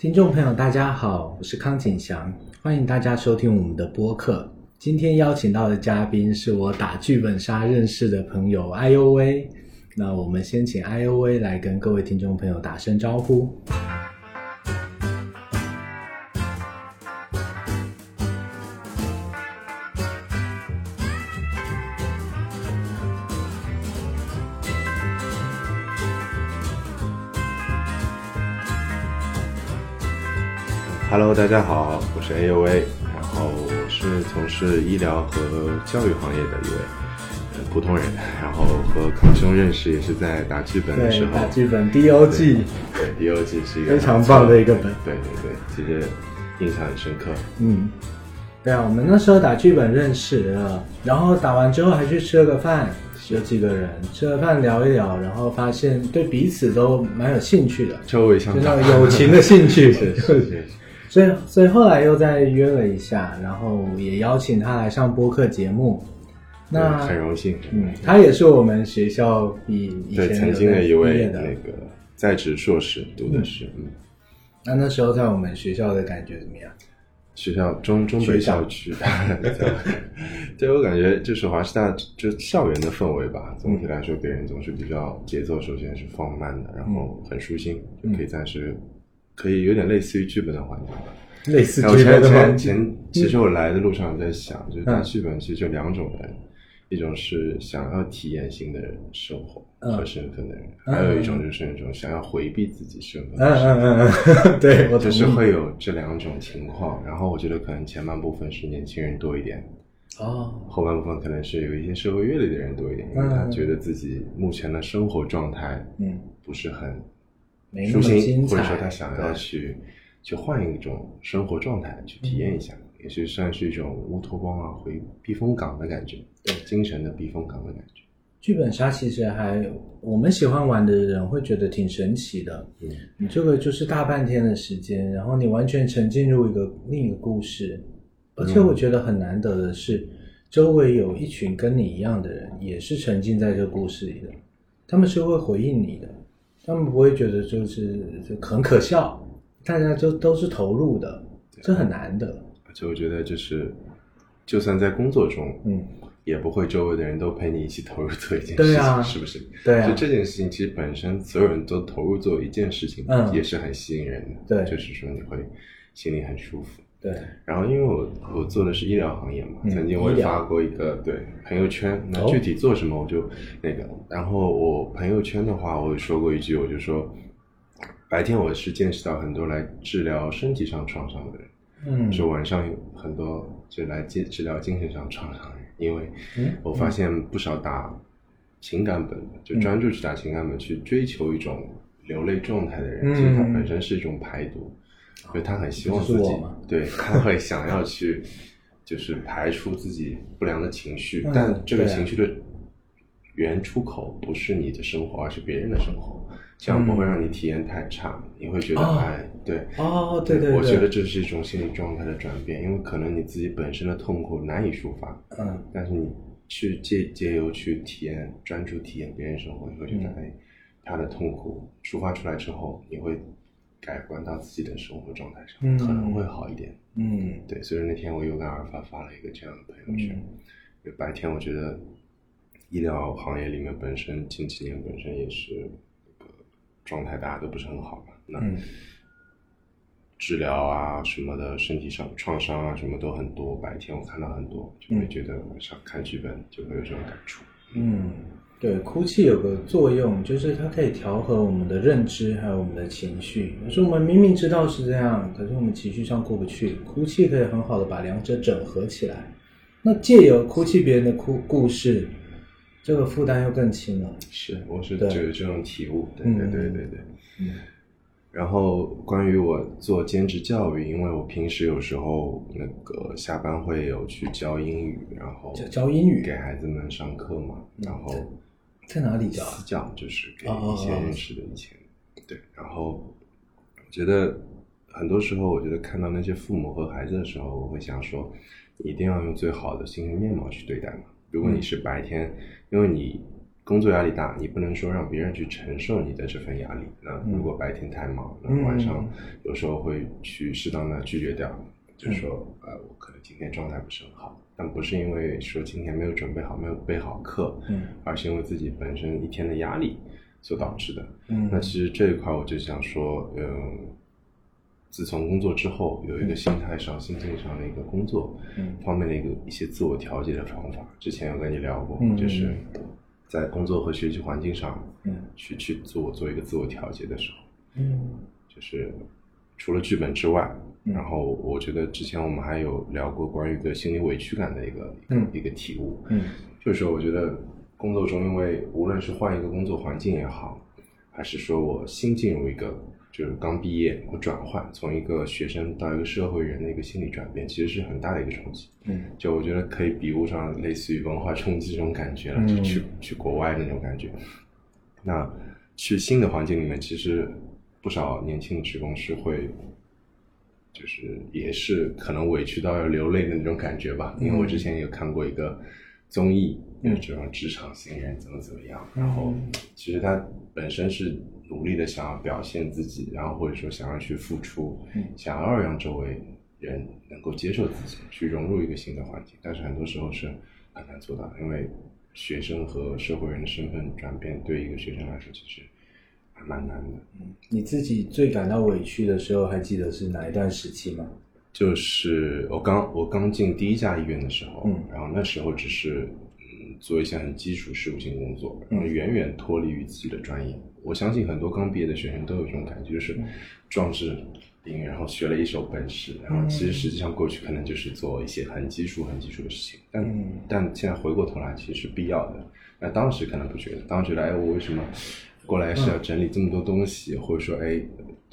听众朋友，大家好，我是康景祥，欢迎大家收听我们的播客。今天邀请到的嘉宾是我打剧本杀认识的朋友 I O V。那我们先请 I O V 来跟各位听众朋友打声招呼。Hello，大家好，我是 AUA，然后我是从事医疗和教育行业的一位呃普通人，然后和康兄认识也是在打剧本的时，候，打剧本 DOG，对 DOG 是一个非常棒的一个本。对对对，其实印象很深刻。嗯，对啊，我们那时候打剧本认识了，然后打完之后还去吃了个饭，有几个人吃了饭聊一聊，然后发现对彼此都蛮有兴趣的，臭味相就投那，种友情的兴趣。是 是是，所以，所以后来又再约了一下，然后也邀请他来上播客节目。那很荣幸，嗯，他也是我们学校毕以前对曾经的一位。那个在职硕士读的是嗯。那那时候在我们学校的感觉怎么样？学校中中北校。区，对我感觉就是华师大就校园的氛围吧，总体来说给人总是比较节奏，首先是放慢的，然后很舒心，就可以暂时可以有点类似于剧本的环境吧。类似哎我前剧本的吗前前，其实我来的路上在想，就是打剧本其实就两种人，一种是想要体验新的生活嗯。和身份的人，嗯。还有一种就是那种想要回避自己身份嗯的人。嗯嗯嗯，对，我就是会有这两种情况，然后我觉得可能前半部分是年轻人多一点，哦，后半部分可能是有一些社会阅历的人多一点，因为他觉得自己目前的生活状态嗯，不是很没那么精彩，或者说他想要去去换一种生活状态去体验一下，也是算是一种乌托邦啊，回避风港的感觉，对精神的避风港的感觉。剧本杀其实还我们喜欢玩的人会觉得挺神奇的。嗯，你这个就是大半天的时间，然后你完全沉浸入一个另一个故事，而且我觉得很难得的是，周围有一群跟你一样的人，也是沉浸在这个故事里的，他们是会回应你的，他们不会觉得就是就很可笑，大家就都是投入的，这很难的。而且我觉得就是，就算在工作中，嗯，也不会周围的人都陪你一起投入做一件事情，是不是？对啊就这件事情，其实本身所有人都投入做一件事情，嗯也是很吸引人的。对就是说你会心里很舒服。对，然后因为我我做的是医疗行业嘛，嗯曾经我也发过一个对朋友圈，那哦。具体做什么我就那个，然后我朋友圈的话，我有说过一句，我就说，白天我是见识到很多来治疗身体上创伤的人。嗯，说晚上有很多就来治治疗精神上创伤的人，因为嗯我发现不少打情感本的，就专注去打情感本，去追求一种流泪状态的人，嗯。其实他本身是一种排毒，所以他很希望自己对他会想要去就是排除自己不良的情绪，嗯但这个情绪的原出口不是你的生活，而是别人的生活，这样不会让你体验太差，你会觉得哦哎，对。哦，对对对，我觉得这是一种心理状态的转变，因为可能你自己本身的痛苦难以抒发，嗯但是你去借借由去体验、专注体验别人生活，你会觉得，嗯。哎，他的痛苦抒发出来之后，你会改观到自己的生活状态上，嗯可能会好一点。嗯对，所以那天我有感而发，发了一个这样的朋友圈。嗯因为白天我觉得医疗行业里面本身近几年本身也是状态大家都不是很好嘛，那。嗯治疗啊什么的，身体上创伤啊什么都很多。白天我看到很多，就会觉得晚上看剧本就会有这种感触。嗯，对，哭泣有个作用，就是它可以调和我们的认知，还有我们的情绪。可是我们明明知道是这样，可是我们情绪上过不去，哭泣可以很好的把两者整合起来。那借由哭泣别人的哭故事，这个负担又更轻了。是，我是对就有这种体悟。对嗯对对对对。嗯然后关于我做兼职教育，因为我平时有时候那个下班会有去教英语，然后教教英语给孩子们上课嘛，然后在哪里教啊私？教就是给一些认识的以前，对，然后我觉得很多时候，我觉得看到那些父母和孩子的时候，我会想说，你一定要用最好的精神面貌去对待嘛。如果你是白天，因为你工作压力大，你不能说让别人去承受你的这份压力。那如果白天太忙，那晚上有时候会去适当的拒绝掉，就说，呃，我可能今天状态不是很好，但不是因为说今天没有准备好，没有备好课，嗯，而是因为自己本身一天的压力所导致的。嗯。那其实这一块我就想说，嗯，自从工作之后，有一个心态上、心境上的一个工作嗯。方面的一个一些自我调节的方法。之前有跟你聊过，嗯就是在工作和学习环境上，嗯。去去做做一个自我调节的时候，嗯。就是除了剧本之外，嗯然后我觉得之前我们还有聊过关于一个心理委屈感的一个、嗯一个体悟，嗯就是说我觉得工作中，因为无论是换一个工作环境也好，还是说我新进入一个就是刚毕业，我转换从一个学生到一个社会人的一个心理转变，其实是很大的一个冲击。嗯就我觉得可以比喻上类似于文化冲击这种感觉了，嗯就去去国外那种感觉。那去新的环境里面，其实不少年轻的职工是会，就是也是可能委屈到要流泪的那种感觉吧。因为我之前有看过一个综艺，嗯就是这种职场新人怎么怎么样，然后其实他本身是努力的想要表现自己，然后或者说想要去付出，嗯。想要让周围人能够接受自己，去融入一个新的环境，但是很多时候是很难做到的，因为学生和社会人的身份转变对一个学生来说其实还蛮难的。你自己最感到委屈的时候，还记得是哪一段时期吗？就是我刚我刚进第一家医院的时候，嗯然后那时候只是嗯做一些很基础事务性工作，嗯然后远远脱离于自己的专业。我相信很多刚毕业的学生都有这种感觉，就是嗯壮志凌云，然后学了一手本事，然后其实实际上过去可能就是做一些很基础、很基础的事情，但、嗯但现在回过头来，其实是必要的。那当时可能不觉得，当时觉得，哎，我为什么过来是要整理这么多东西，或者说，哎，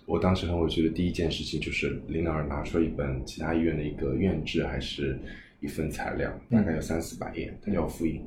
我当时很委屈的第一件事情就是林老师拿出了一本其他医院的一个院志，还是一份材料，大概有三四百页，他叫我复印。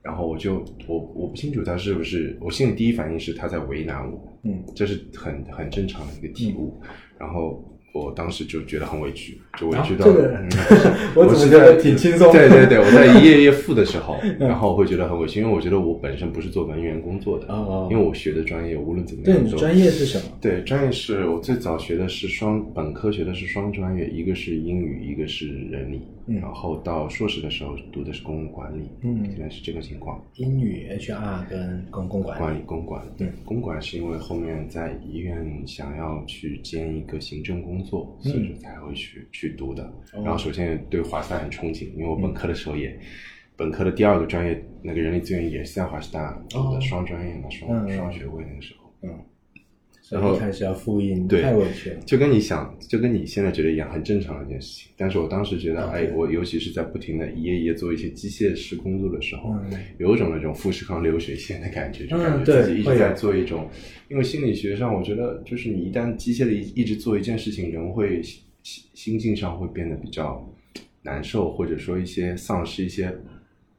然后我就我我不清楚他是不是，我心里第一反应是他在为难我，嗯。这是很很正常的一个体悟。然后我当时就觉得很委屈，就委屈到、啊这个嗯 我怎么是觉得挺轻松对对对，我在 一页页复的时候，然后我会觉得很委屈，因为我觉得我本身不是做文员工作的，哦哦因为我学的专业无论怎么，样对你专业是什么？对，专业是我最早学的是双本科学的是双专业，一个是英语，一个是人力。嗯然后到硕士的时候读的是公共管理，嗯现在是这个情况。英语、HR 跟公共管理。管理公管，对嗯，公管是因为后面在医院想要去兼一个行政工作，所以说才会去去读的。然后首先对华师大很憧憬，因为我本科的时候也，本科的第二个专业那个人力资源也是在华师大读的哦双专业嘛，双双学位那个时候。嗯，所然后开始要复印，对太委屈了。就跟你想，就跟你现在觉得一样，很正常的一件事情。但是我当时觉得哎，我尤其是在不停的一页一页做一些机械式工作的时候，嗯有一种那种富士康流水线的感觉，就嗯感觉对自己一直在做一种。因为心理学上，我觉得就是你一旦机械的一一直做一件事情，人会心心心境上会变得比较难受，或者说一些丧失一些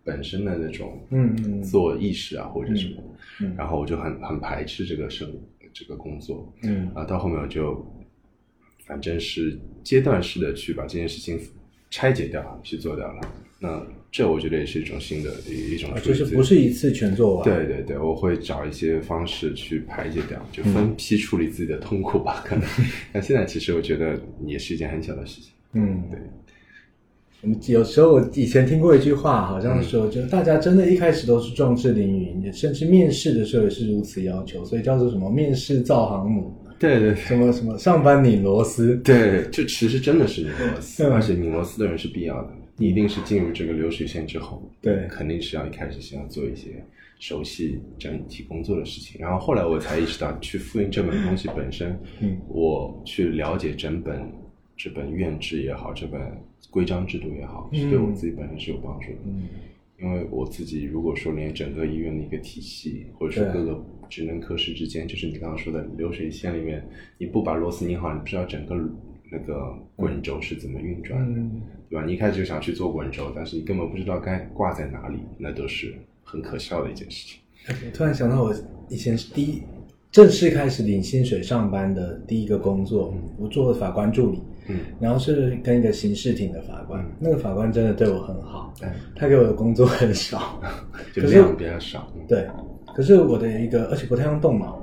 本身的那种嗯嗯自我意识啊，或者什么。嗯然后我就很很排斥这个生这个工作。嗯啊，到后面我就反正是阶段式的去把这件事情拆解掉，去做掉了。那这我觉得也是一种新的一一种啊就是不是一次全做完。对对对，我会找一些方式去排解掉，就分批处理自己的痛苦吧。可能，但现在其实我觉得也是一件很小的事情。嗯，对，有时候我以前听过一句话，好像说，就大家真的一开始都是壮志凌云，甚至面试的时候也是如此要求，所以叫做什么面试造航母，对对什么什么上班拧螺丝。对，就其实真的是拧螺丝，嗯而且拧螺丝的人是必要的。你一定是进入这个流水线之后，对肯定是要一开始先要做一些熟悉整体工作的事情。然后后来我才意识到，去复印这本东西本身，嗯我去了解整本这本院制也好，这本规章制度也好，是嗯对我自己本身是有帮助的。嗯因为我自己如果说连整个医院的一个体系，或者说各个职能科室之间，就是你刚刚说的流水线里面，你不把螺丝拧好，你不知道整个那个滚轴是怎么运转的，嗯对吧？你一开始就想去做滚轴，但是你根本不知道该挂在哪里，那都是很可笑的一件事情。我突然想到，我以前是第一正式开始领薪水上班的第一个工作，我做法官助理，嗯，然后是跟一个刑事庭的法官，那个法官真的对我很好，哎，他给我的工作很少，就量比较少，嗯对，可是我的一个，而且不太用动脑。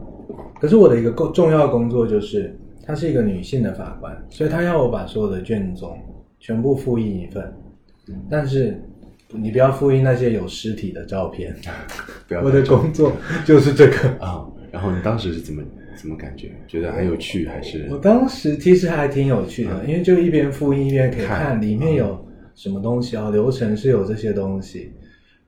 可是我的一个重重要工作就是，她是一个女性的法官，所以她要我把所有的卷宗全部复印一份，但是你不要复印那些有尸体的照片。不要我的工作就是这个。啊。然后你当时是怎么怎么感觉？觉得很有趣还是我当时其实还挺有趣的，因为就一边复印一边可以看看里面有什么东西啊，流程是有这些东西，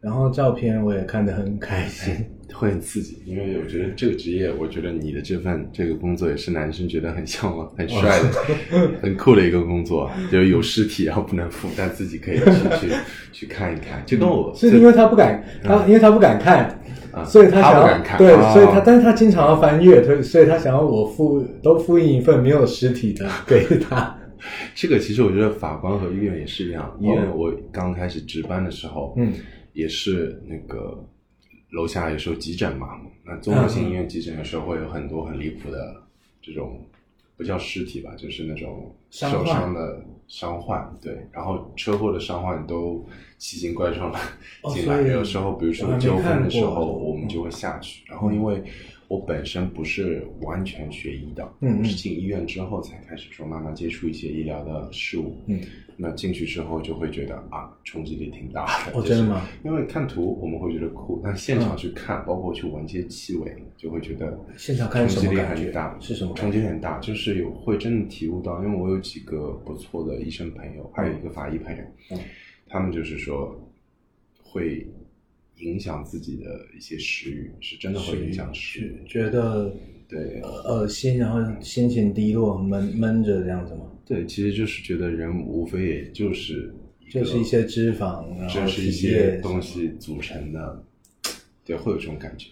然后照片我也看得很开心。会很刺激？因为我觉得这个职业，我觉得你的这份这个工作也是男生觉得很向往、很帅的、很酷的一个工作，就是有尸体然后不能付，但自己可以去去去看一看，就跟我是因为他不敢，他因为他不敢看，啊所以他想要对，哦所以他但是他经常要翻阅，所以所以他想要我复都复印一份没有尸体的 给他。这个其实我觉得法官和医院也是一样。医院我刚开始值班的时候，嗯，也是那个楼下有时候急诊嘛，那综合性医院急诊有时候会有很多很离谱的这种，不叫尸体吧，就是那种受伤的伤患，对，然后车祸的伤患都奇形怪状的进来，哦有时候比如说纠纷的时候，我们就会下去，然后因为。我本身不是完全学医的，嗯嗯。我是进医院之后才开始说慢慢接触一些医疗的事物，嗯，那进去之后就会觉得啊，冲击力挺大的。就是哦真的吗？因为看图我们会觉得酷，但现场去看，包括去闻这些气味，就会觉得现场看冲击力很大，是什么冲击力很大，就是有会真的体悟到，因为我有几个不错的医生朋友，还有一个法医朋友，嗯。他们就是说会影响自己的一些食欲，是真的会影响食欲。觉觉得对呃恶心，然后心情低落，闷闷着这样子吗？对，其实就是觉得人无非也就是就是一些脂肪，然后这是一些东西组成的，对，会有这种感觉。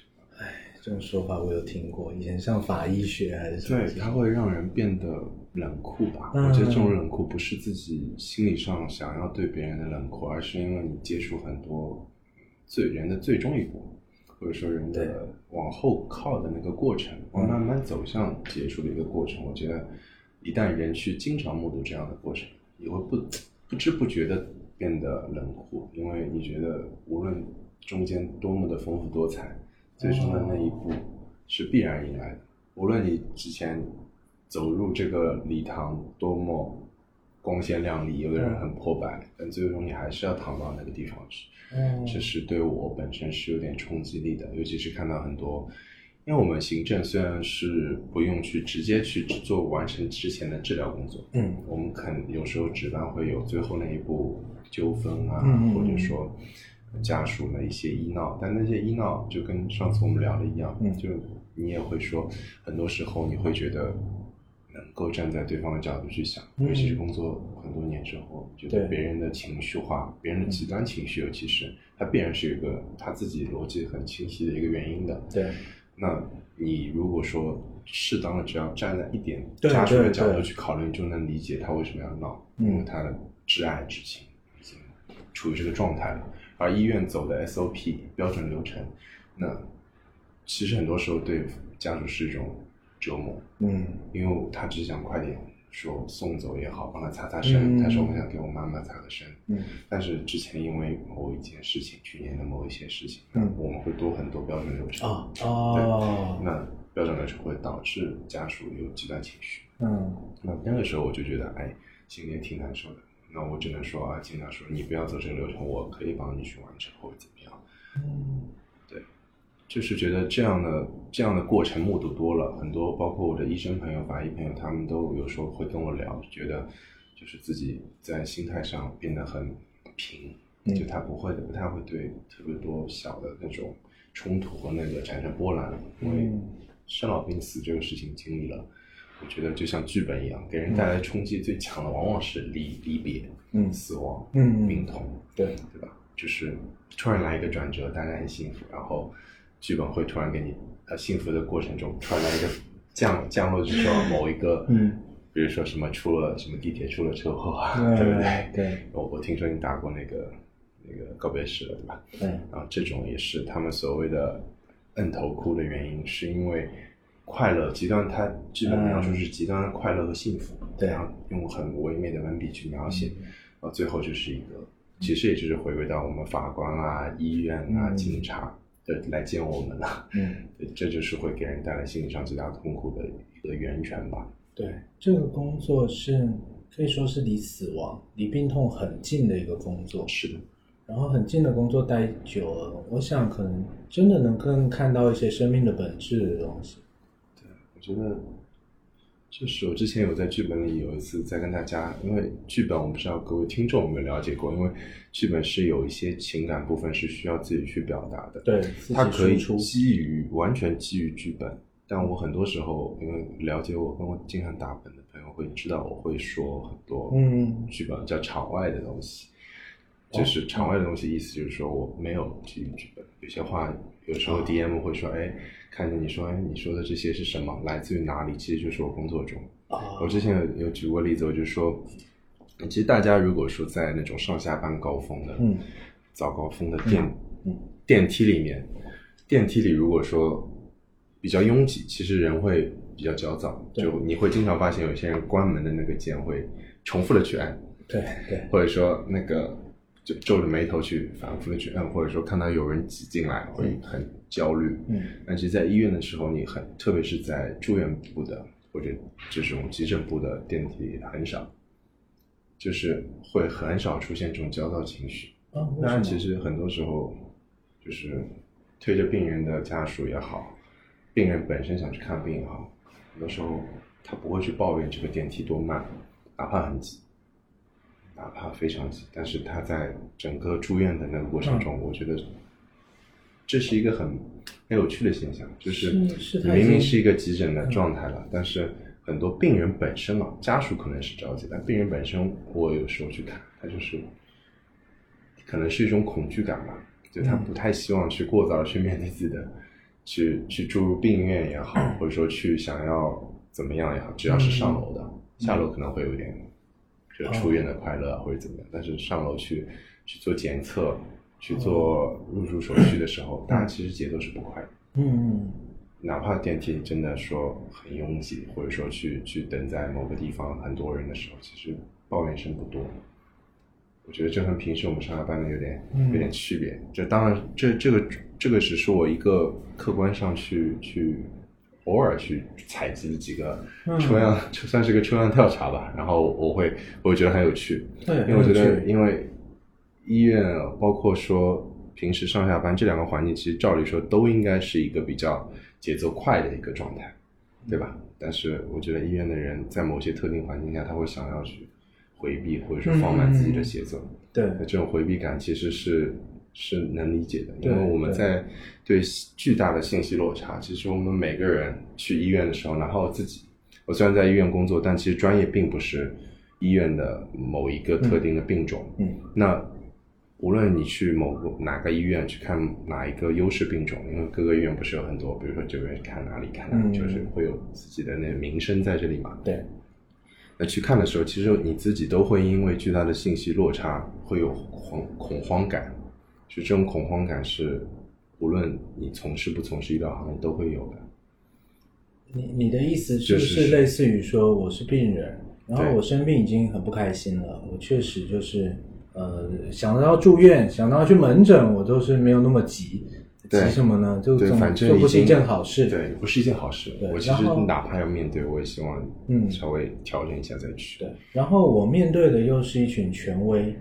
这种说法我有听过，以前上法医学还是什么对，它会让人变得冷酷吧？嗯我觉得这种冷酷不是自己心理上想要对别人的冷酷，而是因为你接触很多最人的最终一步，或者说人的往后靠的那个过程，往慢慢走向结束的一个过程。我觉得一旦人去经常目睹这样的过程，也会不不知不觉的变得冷酷，因为你觉得无论中间多么的丰富多彩，最终的那一步是必然迎来的。无论你之前走入这个礼堂多么光鲜亮丽，有的人很破败，但最终你还是要躺到那个地方去。嗯。这是对我本身是有点冲击力的，尤其是看到很多，因为我们行政虽然是不用去直接去做完成之前的治疗工作，嗯我们肯有时候值班会有最后那一步纠纷啊，或者说家属的一些医闹，但那些医闹就跟上次我们聊的一样，嗯。就你也会说，很多时候你会觉得能够站在对方的角度去想，嗯。尤其是工作很多年之后，觉得对。别人的情绪化，别人的极端情绪，尤其是他必然是有一个他自己逻辑很清晰的一个原因的，对，那你如果说适当的只要站在一点对家属的角度去考虑，你就能理解他为什么要闹，嗯。因为他的挚爱之情已经处于这个状态了。而医院走的 SOP 标准流程，那其实很多时候对家属是一种折磨，嗯。因为他只想快点说送走也好，帮他擦擦身，嗯。他说我想给我妈妈擦个身，嗯。但是之前因为某一件事情，去年的某一些事情，嗯。我们会多很多标准流程。哦哦，那标准流程会导致家属有极端情绪。嗯。那那个时候我就觉得，哎，心里也挺难受的。那我只能说啊，经常说你不要走这个流程，我可以帮你去完成，或者怎么样。嗯就是觉得这样的这样的过程目睹多了，很多包括我的医生朋友、法医朋友，他们都有时候会跟我聊，觉得就是自己在心态上变得很平，嗯就他不会的，不太会对特别多小的那种冲突和那个产生波澜，因为嗯生老病死这个事情经历了。我觉得就像剧本一样，给人带来冲击最强的往往是离离别、嗯死亡、嗯病痛，对，对吧？就是突然来一个转折，大家很幸福，然后剧本会突然给你呃幸福的过程中突然来一个降降落，就是说某一个嗯，比如说什么出了什么地铁出了车祸对不对？对我我听说你打过那个那个告别式了，对吧？对，然后这种也是他们所谓的摁头哭的原因，是因为快乐，极端它基本描述是极端的快乐和幸福，对然后用很唯美的文笔去描写，然后最后就是一个，其实也就是回归到我们法官啊、医院啊、嗯警察的来见我们了，嗯，对，这就是会给人带来心理上极大痛苦的一个源泉吧。对，这个工作是可以说是离死亡、离病痛很近的一个工作。是的，然后很近的工作待久了，我想可能真的能更看到一些生命的本质的东西。对我觉得，就是我之前有在剧本里有一次在跟大家，因为剧本我不知道各位听众有没有了解过，因为剧本是有一些情感部分是需要自己去表达的，对，它可以出基于完全基于剧本，但我很多时候因为了解我跟我经常打本的朋友会知道我会说很多嗯剧本叫场外的东西，就是场外的东西意思就是说我没有基于剧本，有些话有时候 DM 会说，哎，看着你说，哎，你说的这些是什么，来自于哪里？其实就是我工作中。啊我之前有有举过例子，我就说，其实大家如果说在那种上下班高峰的，嗯，早高峰的电、嗯。电梯里面，电梯里如果说比较拥挤，其实人会比较焦躁，就你会经常发现有些人关门的那个键会重复的去按，对对，或者说那个就皱着眉头去反复的去按，或者说看到有人挤进来会很焦虑。嗯但其实，在医院的时候，你很特别是在住院部的或者这种急诊部的电梯很少，就是会很少出现这种焦躁情绪。啊，为当然，其实很多时候就是推着病人的家属也好，病人本身想去看病也好，很多时候他不会去抱怨这个电梯多慢，哪怕很挤，哪怕非常挤，但是他在整个住院的那个过程中，我觉得这是一个很很有趣的现象，就是明明是一个急诊的状态了，但是很多病人本身嘛，家属可能是着急，但病人本身，我有时候去看，他就是可能是一种恐惧感吧，就他不太希望去过早的去面对自己的，去去住入病院也好，或者说去想要怎么样也好，只要是上楼的，下楼可能会有点就出院的快乐啊或者怎么样，但是上楼去去做检测、去做入住手续的时候，大家其实节奏是不快的。嗯哪怕电梯真的说很拥挤，或者说去去等在某个地方很多人的时候，其实抱怨声不多。我觉得这和平时我们上下班的有点嗯有点区别。这当然，这这个这个只是我一个客观上去去偶尔去采集的几个嗯抽样，就算是个抽样调查吧。然后我会我会觉得很有趣，对因为我觉得因为医院包括说平时上下班这两个环境，其实照理说都应该是一个比较节奏快的一个状态，对吧？但是我觉得医院的人在某些特定环境下，他会想要去回避或者说放慢自己的节奏。对那这种回避感其实是是能理解的，因为我们在对巨大的信息落差，其实我们每个人去医院的时候，哪怕我自己，我虽然在医院工作，但其实专业并不是医院的某一个特定的病种。嗯那无论你去某个哪个医院去看哪一个优势病种，因为各个医院不是有很多，比如说这个人看哪里看哪里，嗯。就是会有自己的那个名声在这里嘛。对。那去看的时候，其实你自己都会因为巨大的信息落差会有恐恐慌感，就这种恐慌感是无论你从事不从事医疗行业都会有的。你你的意思就是是。类似于说我是病人，然后我生病已经很不开心了，我确实就是呃想到住院，想到去门诊，我都是没有那么急。对急什么呢？就反正就不是一件好事。对，不是一件好事对。我其实哪怕要面对，我也希望嗯稍微调整一下再去。对，然后我面对的又是一群权威，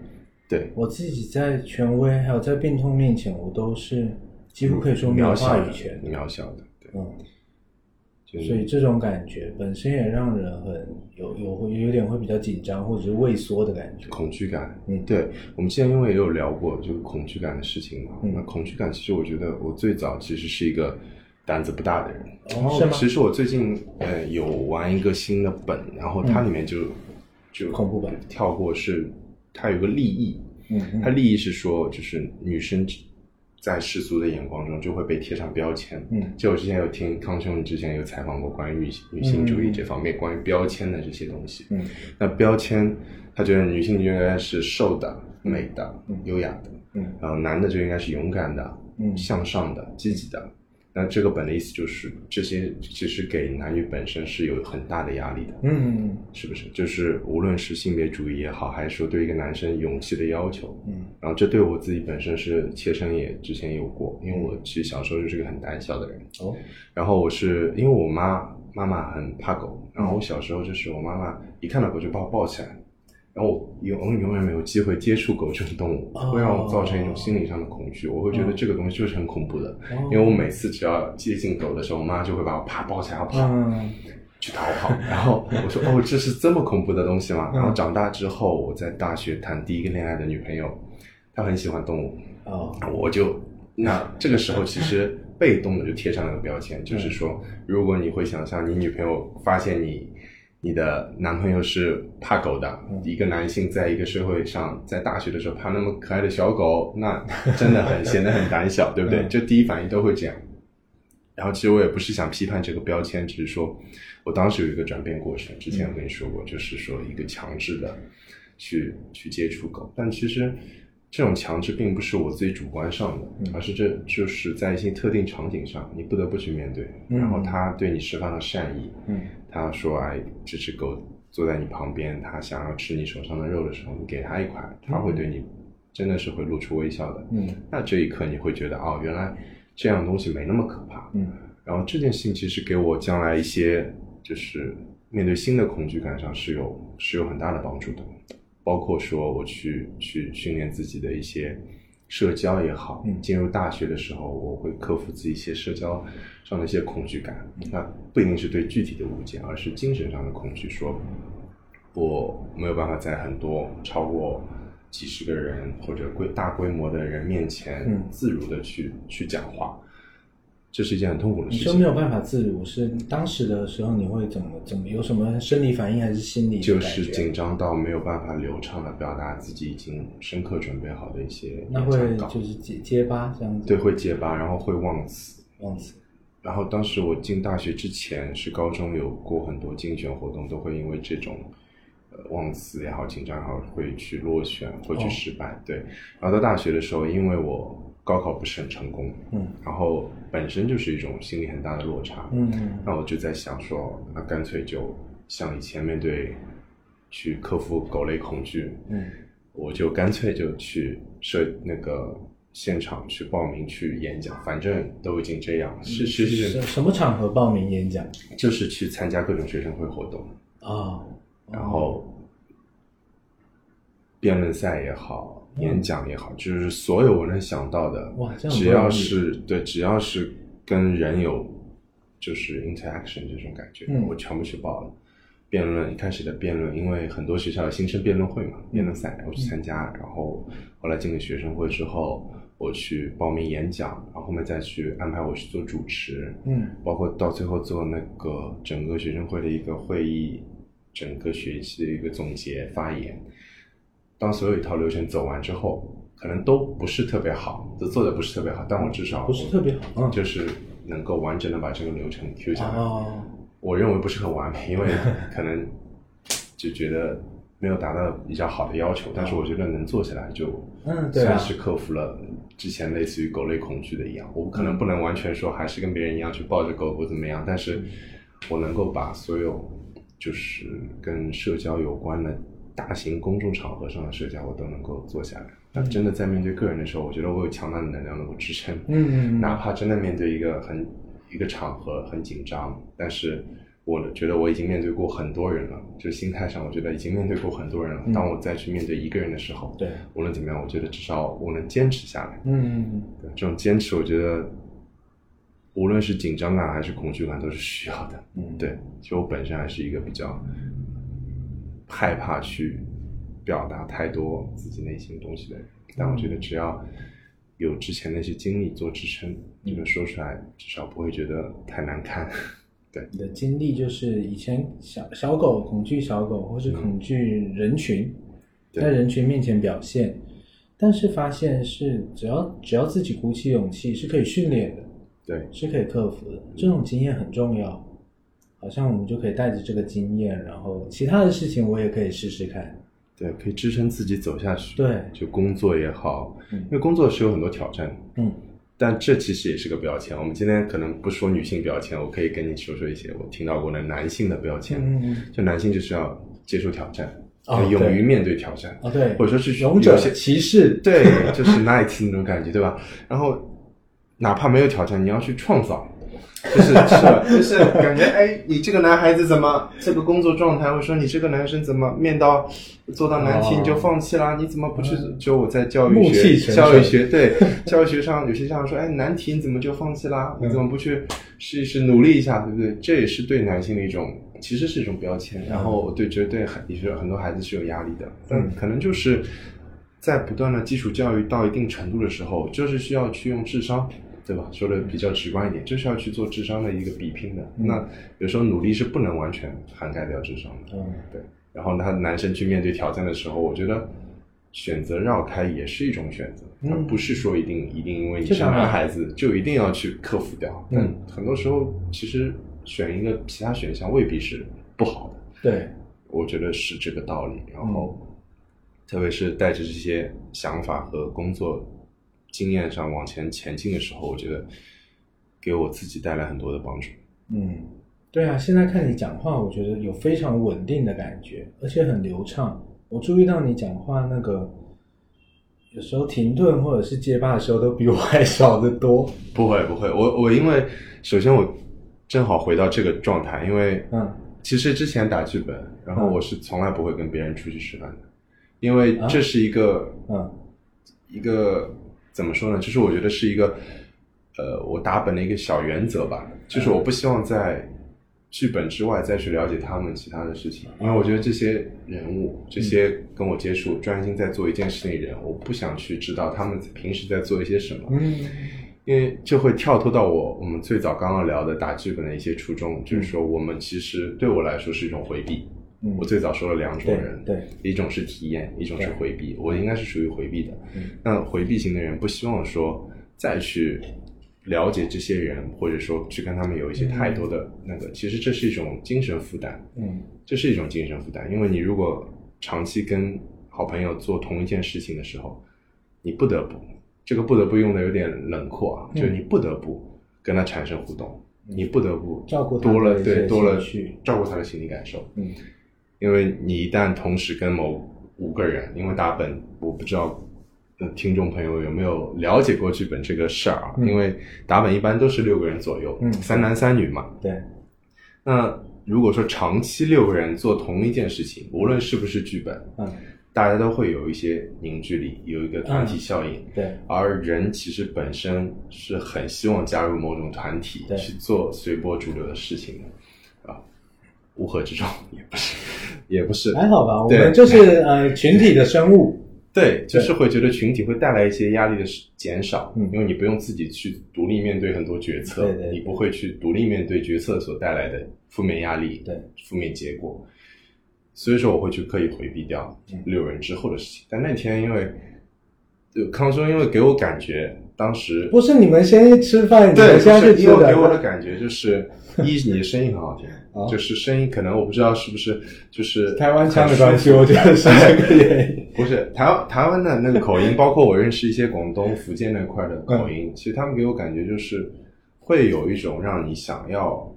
对，我自己在权威还有在病痛面前，我都是几乎可以说没有渺小的话语权。渺小的，对，嗯，就是所以这种感觉本身也让人很有有会有点会比较紧张或者是畏缩的感觉。恐惧感。嗯对，我们之前因为也有聊过就是恐惧感的事情嘛。嗯那恐惧感其实我觉得我最早其实是一个胆子不大的人。是吗其实我最近呃有玩一个新的本，然后它里面就、就嗯恐怖本跳过是它有个立意，嗯它立意是说就是女生在世俗的眼光中就会被贴上标签。嗯就我之前有听康兄之前有采访过关于女女性主义这方面、关于标签的这些东西。嗯那标签，他觉得女性就应该是瘦的、美的、优雅的，嗯然后男的就应该是勇敢的、嗯向上的、积极的。那这个本的意思就是，这些其实给男女本身是有很大的压力的，嗯是不是？就是无论是性别主义也好，还是说对一个男生勇气的要求，嗯然后这对我自己本身是切身也之前有过，因为我其实小时候就是个很胆小的人，哦然后我是因为我妈妈妈很怕狗，然后我小时候就是我妈妈一看到狗就把我抱起来，然后我永永远没有机会接触狗这种动物，哦会让我造成一种心理上的恐惧，我会觉得这个东西就是很恐怖的，哦因为我每次只要接近狗的时候，我妈就会把我啪抱起来要跑。嗯去逃跑，然后我说哦，这是这么恐怖的东西吗？嗯然后长大之后，我在大学谈第一个恋爱的女朋友，她很喜欢动物，哦我就那这个时候其实被动的就贴上了个标签，就是说，如果你会想象你女朋友发现你你的男朋友是怕狗的，一个男性在一个社会上，在大学的时候怕那么可爱的小狗，那 真的很显得很胆小，对不对？嗯就第一反应都会这样。然后其实我也不是想批判这个标签，只是说我当时有一个转变过程，之前我跟你说过，就是说一个强制的去去接触狗，但其实这种强制并不是我自己主观上的，嗯而是这就是在一些特定场景上，你不得不去面对。嗯然后他对你释放了善意，嗯他说：“哎，这只狗坐在你旁边，它想要吃你手上的肉的时候，你给它一块，它会对你真的是会露出微笑的。嗯那这一刻你会觉得，哦，原来这样东西没那么可怕。嗯然后这件事情其实给我将来一些就是面对新的恐惧感上是有是有很大的帮助的，包括说我去去训练自己的一些社交也好，嗯。进入大学的时候我会克服自己一些社交上的一些恐惧感，那不一定是对具体的物件，而是精神上的恐惧，说我没有办法在很多超过。几十个人或者规大规模的人面前嗯。自如的去、去讲话，这是一件很痛苦的事情。你说没有办法自如，是当时的时候你会怎么怎么有什么生理反应还是心理就？是紧张到没有办法流畅的表达自己已经深刻准备好的一些那会就是结结巴这样子，对，会结巴，然后会忘词。忘词。然后当时我进大学之前，是高中有过很多竞选活动，都会因为这种呃忘词也好、紧张也好，会去落选，会去哦失败。对，然后到大学的时候，因为我高考不是很成功，嗯。然后本身就是一种心理很大的落差，嗯嗯。那我就在想说，那干脆就像以前面对去克服狗类恐惧，嗯。我就干脆就去设那个现场去报名去演讲，反正都已经这样，是是是。什什么场合报名演讲？就是去参加各种学生会活动，啊？然后辩论赛也好，演讲也好，就是所有我能想到的，嗯哇这样只要是对，只要是跟人有就是 interaction 这种感觉，嗯我全部去报了。辩论一开始的辩论，因为很多学校有新生辩论会嘛，辩论赛我去参加，然后后来进了学生会之后，我去报名演讲，然后后面再去安排我去做主持，嗯包括到最后做那个整个学生会的一个会议，整个学期的一个总结发言。当所有一套流程走完之后，可能都不是特别好，都做的不是特别好，但我至少不是特别好嗯就是能够完整的把这个流程 Q 下来。哦我认为不是很完美，因为可能就觉得没有达到比较好的要求，但是我觉得能做起来就算是克服了之前类似于狗类恐惧的一样。我可能不能完全说还是跟别人一样去抱着狗狗怎么样，但是我能够把所有就是跟社交有关的大型公众场合上的社交，我都能够做下来。那真的在面对个人的时候，我觉得我有强大的能量能够支撑。嗯嗯嗯哪怕真的面对一个很一个场合很紧张，但是我觉得我已经面对过很多人了，就是心态上，我觉得已经面对过很多人了。嗯当我再去面对一个人的时候，对无论怎么样，我觉得至少我能坚持下来。嗯嗯嗯对，这种坚持，我觉得无论是紧张感还是恐惧感，都是需要的。嗯对，其实我本身还是一个比较害怕去表达太多自己内心东西的人，但我觉得只要有之前那些经历做支撑，你们说出来至少不会觉得太难看。对，你的经历就是以前小小狗恐惧小狗，或是恐惧人群，嗯在人群面前表现，但是发现是只要只要自己鼓起勇气是可以训练的，对，是可以克服的。这种经验很重要，好像我们就可以带着这个经验，然后其他的事情我也可以试试看。对，可以支撑自己走下去。对就工作也好，嗯因为工作是有很多挑战，嗯但这其实也是个标签。我们今天可能不说女性标签，我可以跟你说说一些我听到过的男性的标签。嗯嗯就男性就是要接受挑战，哦勇于面对挑战，哦对，或者说是勇者有些骑士，对，就是 knight 那种感觉，对吧？然后哪怕没有挑战，你要去创造，就是是吧？就是感觉哎，你这个男孩子怎么这个工作状态，或者说你这个男生怎么面到做到难题哦你就放弃啦？你怎么不去？就我在教育学教育学对教育学上有些家长说，哎，难题你怎么就放弃啦？你怎么不去试一试，努力一下，对不对？这也是对男性的一种。其实是一种标签，然后对，觉得对很也是很多孩子是有压力的，但可能就是在不断的基础教育到一定程度的时候，就是需要去用智商，对吧？说的比较直观一点，就是要去做智商的一个比拼的。那有时候努力是不能完全涵盖掉智商的，嗯对。然后他男生去面对挑战的时候，我觉得选择绕开也是一种选择，他不是说一定一定因为你是男孩子就一定要去克服掉。嗯但很多时候其实选一个其他选项未必是不好的。对，我觉得是这个道理。然后，特别是带着这些想法和工作经验上往前前进的时候，我觉得给我自己带来很多的帮助。嗯，对啊，现在看你讲话，我觉得有非常稳定的感觉，而且很流畅。我注意到你讲话那个有时候停顿或者是结巴的时候，都比我还少得多。不会不会，我我因为首先我正好回到这个状态，因为嗯其实之前打剧本，然后嗯我是从来不会跟别人出去吃饭的，因为这是一个、嗯一个怎么说呢？就是我觉得是一个呃，我打本的一个小原则吧，就是我不希望在剧本之外再去了解他们其他的事情，因为我觉得这些人物、这些跟我接触、专心在做一件事情的人，我不想去知道他们平时在做一些什么。嗯因为就会跳脱到我我们最早刚刚聊的打剧本的一些初衷，就是说我们其实对我来说是一种回避。嗯。我最早说了两种人，对，一种是体验，一种是回避。我应该是属于回避的。嗯。那回避型的人不希望说再去了解这些人，或者说去跟他们有一些太多的那个，其实这是一种精神负担。嗯。这是一种精神负担，因为你如果长期跟好朋友做同一件事情的时候，你不得不，这个不得不用的有点冷酷啊，嗯就是你不得不跟他产生互动，你不得不照顾他多了对多了去照顾他的心理感受，嗯因为你一旦同时跟某五个人，因为打本，我不知道。呃听众朋友有没有了解过剧本这个事儿啊？嗯因为打本一般都是六个人左右，嗯三男三女嘛。对，那如果说长期六个人做同一件事情，无论是不是剧本，嗯大家都会有一些凝聚力，有一个团体效应。对，而人其实本身是很希望加入某种团体对去做随波逐流的事情的，啊，乌合之众也不是，也不是，还好吧，我们就是呃群体的生物。对，就是会觉得群体会带来一些压力的减少，嗯因为你不用自己去独立面对很多决策，对对对你不会去独立面对决策所带来的负面压力，对，负面结果，所以说我会去刻意回避掉嗯六人之后的事情。但那天因为，就康生因为给我感觉，当时不是你们先吃饭，你对，们现在是去吃的。因为给我的感觉就是，一你的声音很好听，哦就是声音可能我不知道是不是就是台湾腔的关系，我觉得是这个原因。不是台湾台湾的那个口音，包括我认识一些广东、福建那块的口音，其实他们给我感觉就是会有一种让你想要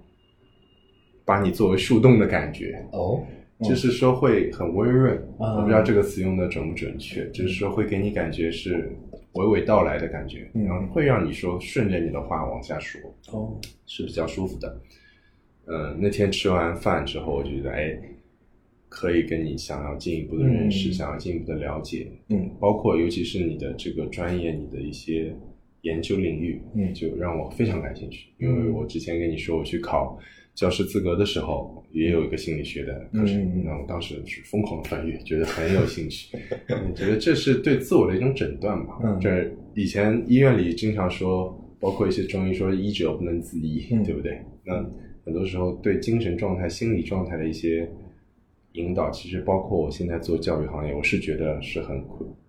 把你作为树洞的感觉，哦，就是说会很温润。啊我不知道这个词用的准不准确，就是说会给你感觉是娓娓道来的感觉，嗯然后会让你说顺着你的话往下说。哦，是比较舒服的。嗯，那天吃完饭之后，我觉得哎，可以跟你想要进一步的认识，嗯想要进一步的了解，嗯包括尤其是你的这个专业，你的一些研究领域，嗯就让我非常感兴趣。因为我之前跟你说，我去考教师资格的时候，也有一个心理学的课程，那我当时是疯狂的翻阅，觉得很有兴趣，我 觉得这是对自我的一种诊断吧。嗯这以前医院里经常说，包括一些中医说医者不能自医，嗯对不对？那很多时候对精神状态、心理状态的一些引导，其实包括我现在做教育行业，我是觉得是很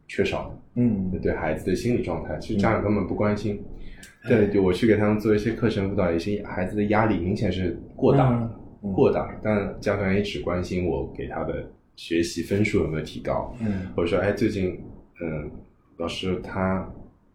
缺少的。嗯对孩子的心理状态，其实家长根本不关心。对，就我去给他们做一些课程辅导，有些孩子的压力明显是过大了，嗯过大了。但家长也只关心我给他的学习分数有没有提高，嗯或者说，哎，最近，嗯，老师他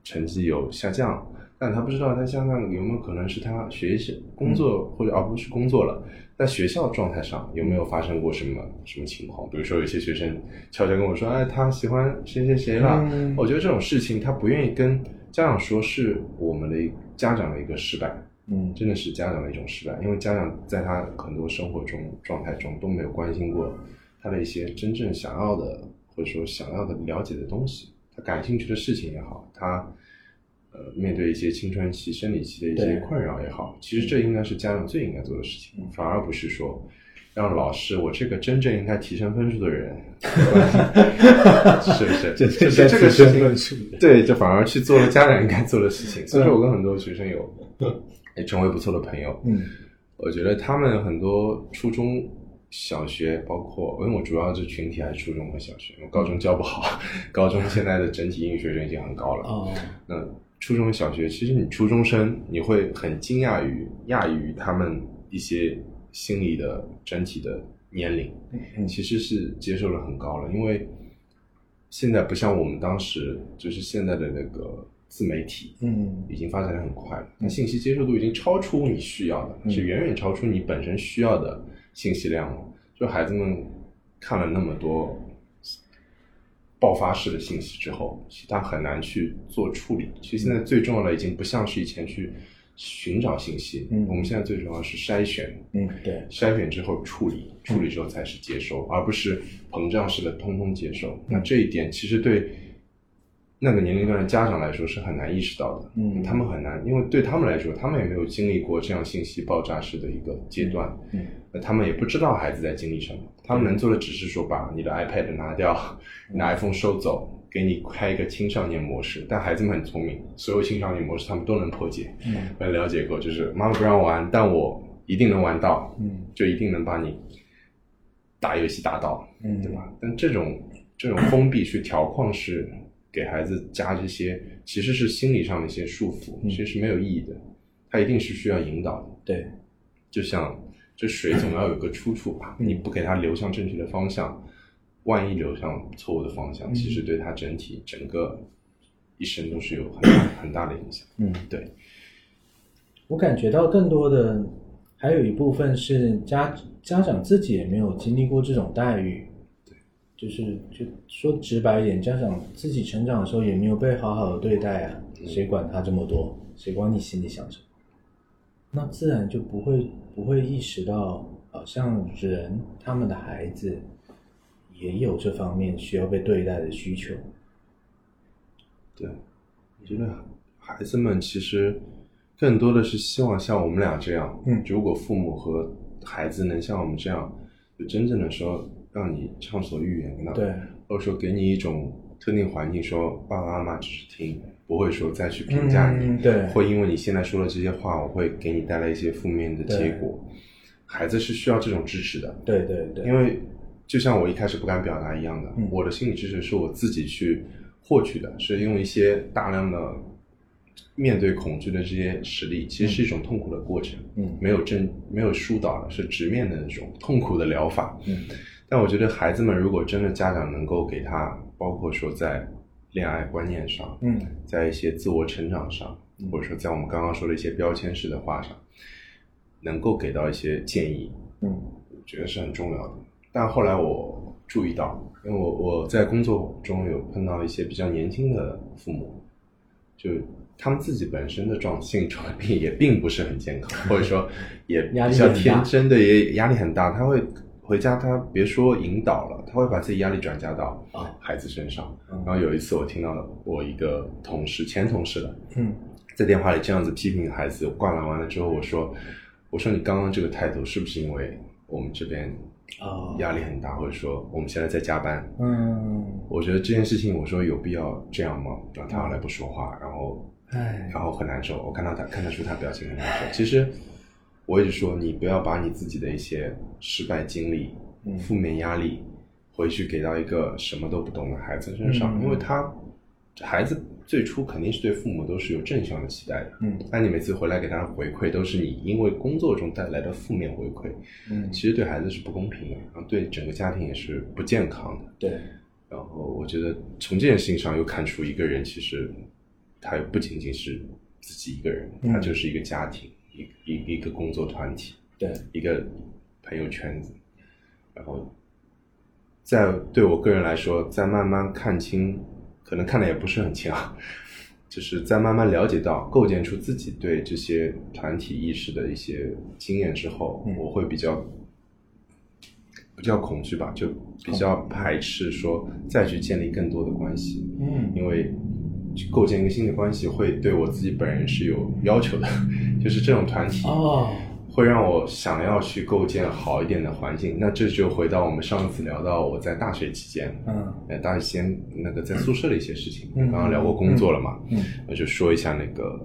成绩有下降，但他不知道他家长有没有可能是他学习工作或者而不是工作了，在学校状态上有没有发生过什么什么情况？比如说有些学生悄悄跟我说，哎，他喜欢谁谁谁了。我觉得这种事情他不愿意跟家长说，是我们的家长的一个失败。嗯，真的是家长的一种失败，因为家长在他很多生活中状态中都没有关心过他的一些真正想要的或者说想要的了解的东西，他感兴趣的事情也好，他。呃，面对一些青春期、生理期的一些困扰也好，其实这应该是家长最应该做的事情，反而不是说让老师，我这个真正应该提升分数的人 是不是？就是这个事情，对，就反而去做了家长应该做的事情。所以说我跟很多学生有也成为不错的朋友。嗯，我觉得他们很多初中小学，包括因为我主要是群体还是初中和小学，我高中教不好，高中现在的整体英语水准已经很高了。哦，那。初中小学，其实你初中生，你会很惊讶于讶异于他们一些心理的整体的年龄，其实是接受了很高了。因为现在不像我们当时，就是现在的那个自媒体，嗯，已经发展的很快了，那信息接受度已经超出你需要的，是远远超出你本身需要的信息量了。就孩子们看了那么多。爆发式的信息之后，其实他很难去做处理。其实现在最重要的已经不像是以前去寻找信息，嗯，我们现在最重要是筛选，嗯，对，筛选之后处理，处理之后才是接收，而不是膨胀式的通通接收。那这一点其实对那个年龄段的家长来说是很难意识到的，嗯，他们很难，因为对他们来说，他们也没有经历过这样信息爆炸式的一个阶段，嗯。那他们也不知道孩子在经历什么，他们能做的只是说把你的 iPad 拿掉，拿 iPhone 收走，给你开一个青少年模式。但孩子们很聪明，所有青少年模式他们都能破解。嗯，我了解过，就是妈妈不让玩，但我一定能玩到，嗯，就一定能把你打游戏打到，嗯，对吧？但这种这种封闭去调框式给孩子加这些，其实是心理上的一些束缚，其实是没有意义的。他一定是需要引导的。对，就像。这水总要有个出处吧？你不给他流向正确的方向，万一流向错误的方向，其实对他整体整个一生都是有很很大的影响。嗯，对。我感觉到更多的还有一部分是家家长自己也没有经历过这种待遇。对，就是就说直白一点，家长自己成长的时候也没有被好好的对待啊，谁管他这么多？谁管你心里想什么？那自然就不会不会意识到，好像人他们的孩子也有这方面需要被对待的需求。对，我觉得孩子们其实更多的是希望像我们俩这样。嗯，如果父母和孩子能像我们这样，就真正的说让你畅所欲言，的对，或者说给你一种特定环境，说爸爸妈妈只是听。不会说再去评价你，对，会因为你现在说的这些话，我会给你带来一些负面的结果。孩子是需要这种支持的，对对对，因为就像我一开始不敢表达一样的，嗯、我的心理支持是我自己去获取的，是用一些大量的面对恐惧的这些实力，其实是一种痛苦的过程，嗯，没有正没有疏导的，是直面的那种痛苦的疗法，嗯，但我觉得孩子们如果真的家长能够给他，包括说在。恋爱观念上，嗯，在一些自我成长上，或者说在我们刚刚说的一些标签式的话上，能够给到一些建议，嗯，我觉得是很重要的。但后来我注意到，因为我我在工作中有碰到一些比较年轻的父母，就他们自己本身的状性状病也并不是很健康，或者说也 比较天真的，也压力很大，他会。回家，他别说引导了，他会把自己压力转嫁到啊孩子身上。然后有一次，我听到了我一个同事，前同事的，嗯，在电话里这样子批评孩子。挂了完了之后，我说：“我说你刚刚这个态度是不是因为我们这边啊压力很大，或者说我们现在在加班？”嗯，我觉得这件事情，我说有必要这样吗？然后他后来不说话，然后哎，然后很难受。我看到他看得出他表情很难受。其实。我一直说，你不要把你自己的一些失败经历、负面压力，回去给到一个什么都不懂的孩子身上，因为他孩子最初肯定是对父母都是有正向的期待的，嗯，但你每次回来给他的回馈都是你因为工作中带来的负面回馈，嗯，其实对孩子是不公平的，然后对整个家庭也是不健康的，对。然后我觉得从这件事情上又看出一个人其实他不仅仅是。自己一个人，他就是一个家庭，一一一个工作团体，对，一个朋友圈子，然后在对我个人来说，在慢慢看清，可能看的也不是很清啊，就是在慢慢了解到、构建出自己对这些团体意识的一些经验之后，我会比较不叫恐惧吧，就比较排斥说再去建立更多的关系，嗯。因为去构建一个新的关系会对我自己本人是有要求的，就是这种团体哦，会让我想要去构建好一点的环境。那这就回到我们上次聊到我在大学期间，嗯。呃，大学期间那个在宿舍的一些事情，嗯。刚刚聊过工作了嘛，嗯。我就说一下那个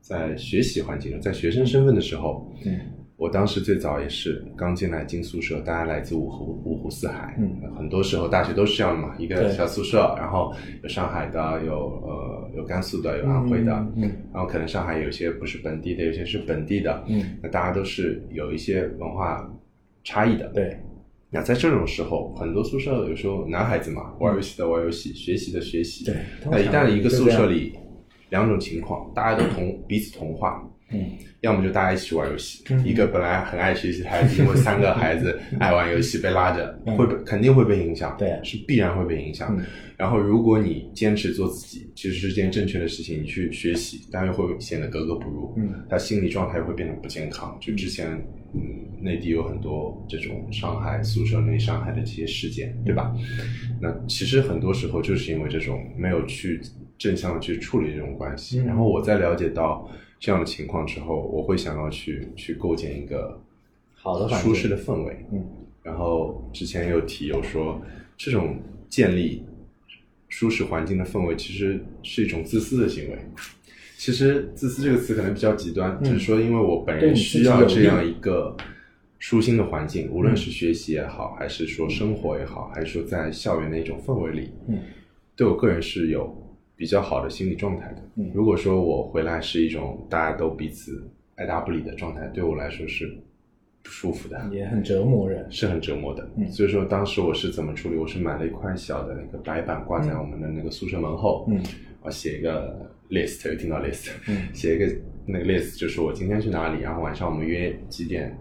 在学习环境，在学生身份的时候，嗯我当时最早也是刚进来进宿舍，大家来自五湖五湖四海，嗯。很多时候大学都是这样的嘛，一个小宿舍，然后有上海的，有呃有甘肃的，有安徽的，嗯然后可能上海有些不是本地的，有些是本地的，嗯，那大家都是有一些文化差异的，对，那在这种时候，很多宿舍有时候男孩子嘛，玩游戏的玩游戏，学习的学习。对那一旦一个宿舍里两种情况，大家都同彼此同化，嗯要么就大家一起玩游戏，嗯一个本来很爱学习的孩子，因为三个孩子 爱玩游戏被拉着，嗯会被肯定会被影响，对是必然会被影响。嗯然后如果你坚持做自己，其实是件正确的事情，你去学习，当然会显得格格不入，嗯他心理状态会变得不健康。就之前，嗯，内地有很多这种伤害宿舍内伤害的这些事件，对吧？那其实很多时候就是因为这种没有去正向的去处理这种关系。嗯然后我在了解到这样的情况之后，我会想要去去构建一个好的舒适的氛围。嗯然后之前有提有说，这种建立舒适环境的氛围，其实是一种自私的行为。其实“自私”这个词可能比较极端，嗯只是说因为我本人需要这样一个舒心的环境，无论是学习也好，还是说生活也好，还是说在校园的一种氛围里，嗯对我个人是有比较好的心理状态的。嗯如果说我回来是一种大家都彼此爱答不理的状态，对我来说是不舒服的。也很折磨人。是很折磨的。嗯所以说当时我是怎么处理？我是买了一块小的那个白板挂在我们的那个宿舍门后，嗯，我写一个 list，又听到 list，嗯写一个那个 list，就是我今天去哪里，然后晚上我们约几点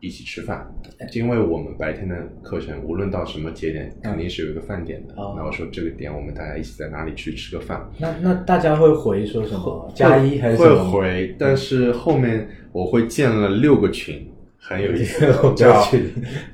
一起吃饭。因为我们白天的课程无论到什么节点，肯定是有一个饭点的。哦那我说这个点我们大家一起在哪里去吃个饭，那那大家会回说什么？加一还是什会？回，但是后面我会建了六个群，很有意思叫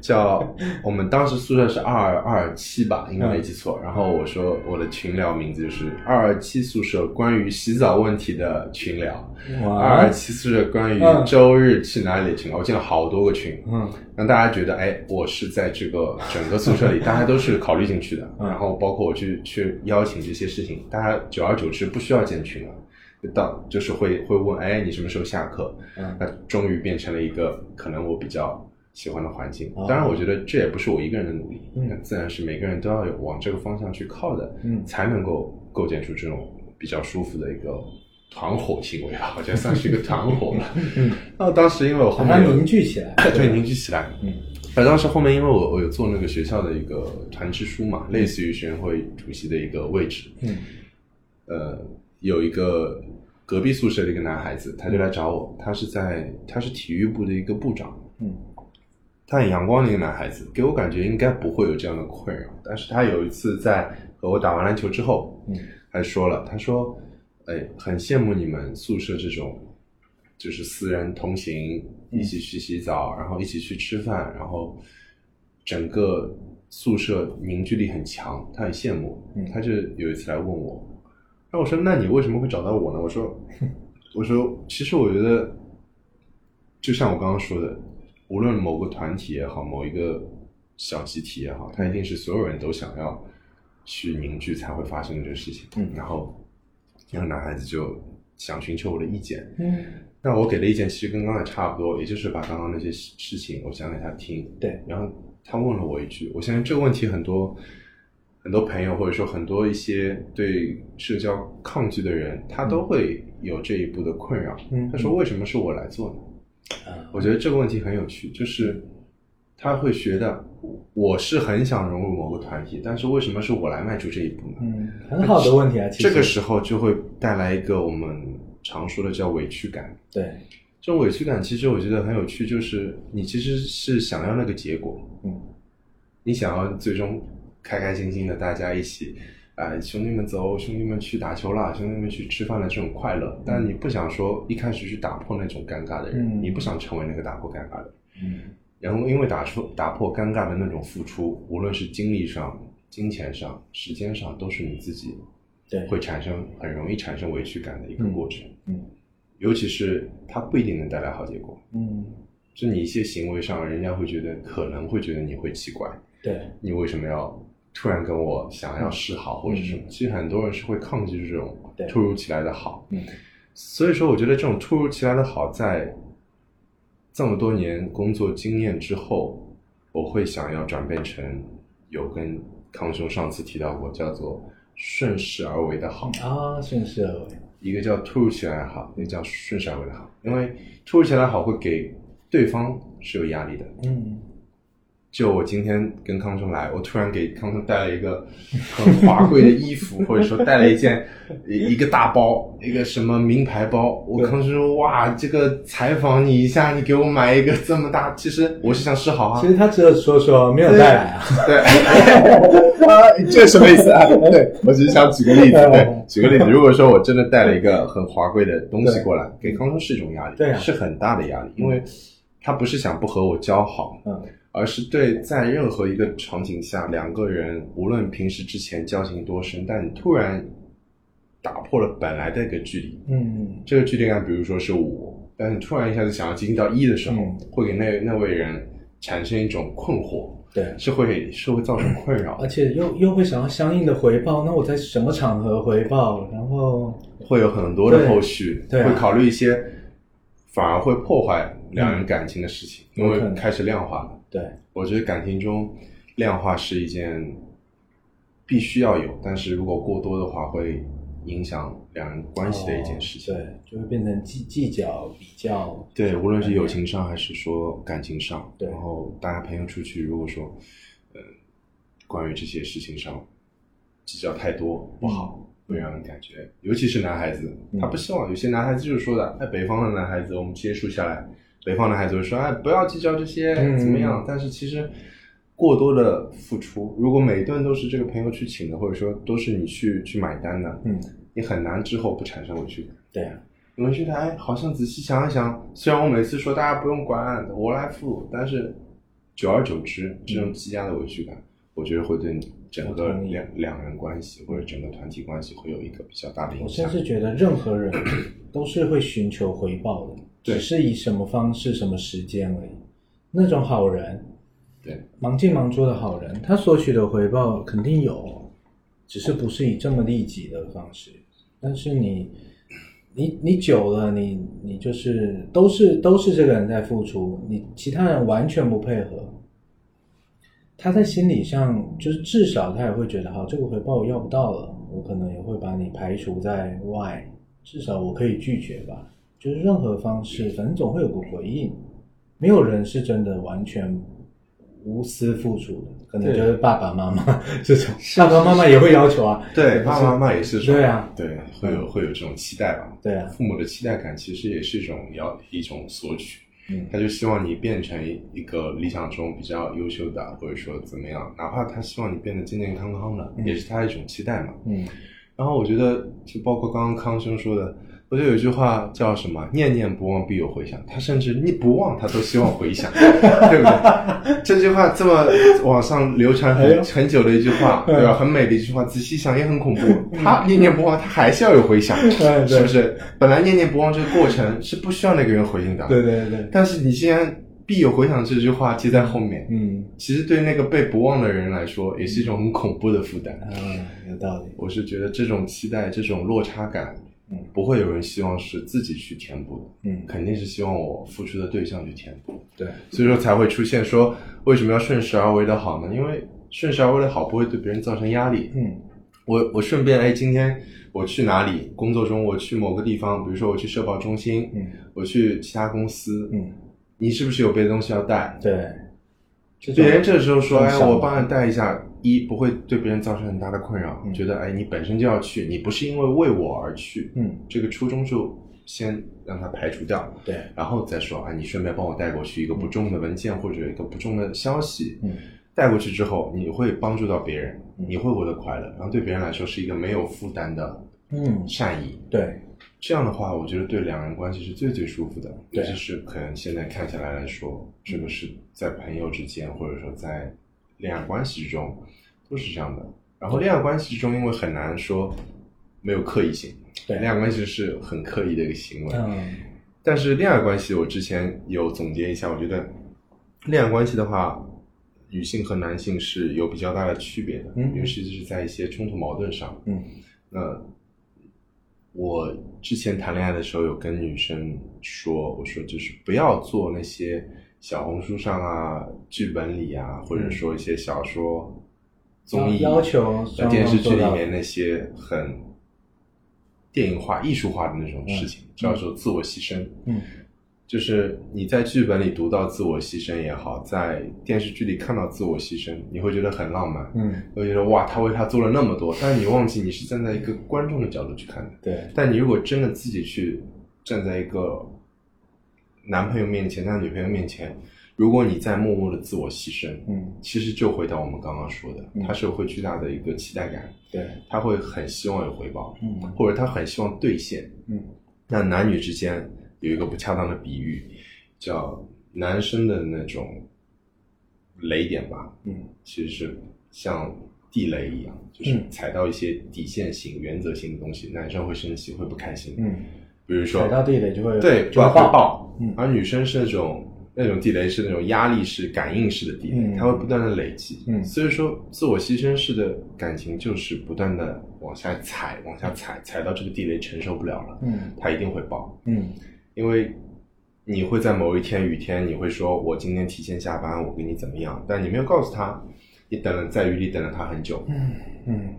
叫我们当时宿舍是二二七吧，应该没记错。然后我说我的群聊名字就是二二七宿舍关于洗澡问题的群聊，二哇。二，七宿舍关于嗯。周日去哪里的群聊，我建了好多个群，嗯。让大家觉得哎，我是在这个整个宿舍里，大家都是考虑进去的。嗯。然后包括我去去邀请这些事情，大家久而久之不需要建群了。就到就是会会问，哎，你什么时候下课？嗯那终于变成了一个可能我比较喜欢的环境。哦当然，我觉得这也不是我一个人的努力，嗯那自然是每个人都要有往这个方向去靠的，嗯才能够构建出这种比较舒服的一个团伙行为吧。我觉得算是一个团伙了。嗯，那当时因为我后面有凝聚起来。对，凝聚起来。嗯，而当时后面因为我我有做那个学校的一个团支书嘛，类似于学生会主席的一个位置。嗯呃，有一个隔壁宿舍的一个男孩子，他就来找我，他是在他是体育部的一个部长，嗯他很阳光的一个男孩子，给我感觉应该不会有这样的困扰。但是他有一次在和我打完篮球之后，嗯还说了，他说，哎，很羡慕你们宿舍这种，就是四人同行，一起去洗澡，然后一起去吃饭，然后整个宿舍凝聚力很强，他很羡慕。嗯他就有一次来问我，那我说，那你为什么会找到我呢？我说，我说，其实我觉得，就像我刚刚说的，无论某个团体也好，某一个小集体也好，它一定是所有人都想要去凝聚才会发生的这个事情。嗯然后那个男孩子就想寻求我的意见，嗯那我给的意见其实跟刚才差不多，也就是把刚刚那些事事情我讲给他听。对，然后他问了我一句，我相信这个问题很多很多朋友或者说很多一些对社交抗拒的人，他都会有这一步的困扰。嗯他说：“为什么是我来做呢？”啊我觉得这个问题很有趣，就是他会觉得我是很想融入某个团体，但是为什么是我来迈出这一步呢？嗯，很好的问题啊，其实这个时候就会带来一个我们常说的叫委屈感。对，这种委屈感其实我觉得很有趣，就是你其实是想要那个结果，嗯，你想要最终开开心心的大家一起，哎，兄弟们走，兄弟们去打球了，兄弟们去吃饭了这种快乐，但你不想说一开始去打破那种尴尬的人，嗯。你不想成为那个打破尴尬的人。嗯。然后因为打出打破尴尬的那种付出，无论是精力上、金钱上、时间上，都是你自己对，会产生很容易产生委屈感的一个过程。嗯。尤其是它不一定能带来好结果，嗯，就你一些行为上，人家会觉得可能会觉得你会奇怪，对，你为什么要突然跟我想要示好或者是什么？其实很多人是会抗拒这种突如其来的好。嗯所以说，我觉得这种突如其来的好，在这么多年工作经验之后，我会想要转变成有跟康兄上次提到过，叫做顺势而为的好。啊，顺势而为，一个叫突如其来的好，一个叫顺势而为的好。因为突如其来的好会给对方是有压力的。嗯就我今天跟康兄来，我突然给康兄带了一个很华贵的衣服，或者说带了一件一一个大包，一个什么名牌包。我康兄说：“哇，这个采访你一下，你给我买一个这么大。”其实我是想示好啊其。实他只有说说，没有带来啊。对，啊，这什么意思啊？对我只是想举个例子，对，举个例子。如果说我真的带了一个很华贵的东西过来，给康兄是一种压力，对啊是很大的压力，因为他不是想不和我交好，嗯而是对在任何一个场景下，两个人无论平时之前交情多深，但你突然打破了本来的一个距离，嗯。这个距离感，比如说是五，但是你突然一下子想要接近到一的时候，嗯。会给那那位人产生一种困惑，对，是会是会造成困扰而，且又又会想要相应的回报，那我在什么场合回报？然后会有很多的后续，对对啊会考虑一些反而会破坏两人感情的事情，因为开始量化了。对，我觉得感情中量化是一件必须要有，但是如果过多的话，会影响两人关系的一件事情。哦对，就会变成计计较、比较。对，无论是友情上还是说感情上，然后大家朋友出去，如果说，呃，关于这些事情上计较太多不好，会让人感觉，尤其是男孩子，嗯。他不希望有些男孩子就是说的，哎，北方的男孩子，我们接触下来，北方的孩子会说，哎，不要计较这些嗯怎么样，但是其实。过多的付出，如果每顿都是这个朋友去请的，或者说都是你去去买单的，嗯，你很难之后不产生委屈感。对啊，你们觉得，哎，好像仔细想一想，虽然我每次说大家不用管，我来付，但是久而久之，这种积压的委屈感，我觉得会对你整个两两人关系或者整个团体关系会有一个比较大的影响我甚响。至觉得任何人 都是会寻求回报的，对只是以什么方式、什么时间而已。那种好人，对，忙进忙出的好人，他索取的回报肯定有，只是不是以这么利己的方式。但是你，你你久了，你你就是都是都是这个人在付出，你其他人完全不配合，他在心理上就是至少他也会觉得，好，这个回报我要不到了，我可能也会把你排除在外，至少我可以拒绝吧。就是任何方式，反正总会有个回应。没有人是真的完全无私付出的，可能就是爸爸妈妈 这种，爸爸妈妈也会要求啊。对，爸爸妈妈也是说，对啊，对，会有会有这种期待吧？对啊父母的期待感其实也是一种要一种索取，嗯他就希望你变成一个理想中比较优秀的，或者说怎么样，哪怕他希望你变得健健康康的，也是他一种期待嘛。嗯然后我觉得，就包括刚刚康生说的，我觉得有一句话叫什么“念念不忘必有回响”，他甚至你不忘，他都希望回响，对不对？这句话这么网上流传很哎很久的一句话，对吧？很美的一句话，仔细想也很恐怖。他念念不忘，他还是要有回响，对是不是？本来念念不忘这个过程是不需要那个人回应的，对对对，但是你既然必有回响这句话接在后面，嗯其实对那个被不忘的人来说，也是一种很恐怖的负担。嗯，有道理。我是觉得这种期待、这种落差感，嗯不会有人希望是自己去填补的，嗯，肯定是希望我付出的对象去填补，对，所以说才会出现说为什么要顺势而为的好呢？因为顺势而为的好不会对别人造成压力。嗯我我顺便哎，今天我去哪里？工作中我去某个地方，比如说我去社保中心，嗯我去其他公司，嗯，你是不是有别的东西要带？对，别人这时候说，哎，我帮你带一下，一不会对别人造成很大的困扰，嗯。觉得哎，你本身就要去，你不是因为为我而去，嗯。这个初衷就先让它排除掉，对，然后再说啊，你顺便帮我带过去一个不重的文件或者一个不重的消息，嗯，带过去之后，你会帮助到别人，嗯。你会获得快乐，然后对别人来说是一个没有负担的嗯，善意。对，这样的话，我觉得对两人关系是最最舒服的，对。尤其是可能现在看起来来说，这个是在朋友之间，或者说在恋爱关系之中，都是这样的。然后恋爱关系之中，因为很难说没有刻意性，对恋爱关系是很刻意的一个行为。嗯，但是恋爱关系，我之前有总结一下，我觉得恋爱关系的话，女性和男性是有比较大的区别的，嗯尤其是在一些冲突矛盾上。嗯，那我之前谈恋爱的时候，有跟女生说，我说就是不要做那些小红书上啊、剧本里啊，或者说一些小说、综艺、要求呃双方电视剧里面那些很电影化、艺术化的那种事情，叫做自我牺牲。嗯。就是你在剧本里读到自我牺牲也好，在电视剧里看到自我牺牲，你会觉得很浪漫，嗯，会觉得哇，他为他做了那么多，但是你忘记你是站在一个观众的角度去看的。对，但你如果真的自己去站在一个男朋友面前、在女朋友面前，如果你在默默的自我牺牲，嗯，其实就回到我们刚刚说的，嗯。他是有会巨大的一个期待感，对，他会很希望有回报，嗯。或者他很希望兑现。嗯。那男女之间有一个不恰当的比喻，叫男生的那种雷点吧，嗯。其实是像地雷一样，就是嗯。踩到一些底线性、原则性的东西，男生会生气，会不开心。嗯，比如说踩到地雷就会对，就会爆，嗯。而女生是那种那种地雷是那种压力式、感应式的地雷，嗯。它会不断的累积。嗯。所以说自我牺牲式的感情就是不断的往下踩，往下踩，踩到这个地雷承受不了了，嗯。它一定会爆。嗯。因为你会在某一天雨天，你会说我今天提前下班，我给你怎么样？但你没有告诉他，你等了在雨里等了他很久，嗯嗯，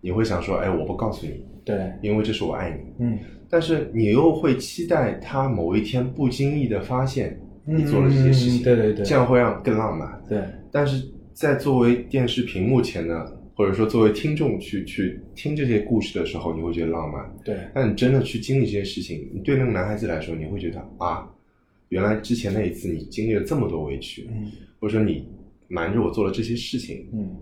你会想说，哎，我不告诉你，对，因为这是我爱你。嗯。但是你又会期待他某一天不经意的发现你做了这些事情，嗯对对对。这样会让更浪漫。对，但是在作为电视屏幕前呢，或者说作为听众去去听这些故事的时候，你会觉得浪漫。对，但你真的去经历这些事情，你对那个男孩子来说，你会觉得啊，原来之前那一次你经历了这么多委屈，嗯。或者说你瞒着我做了这些事情，嗯。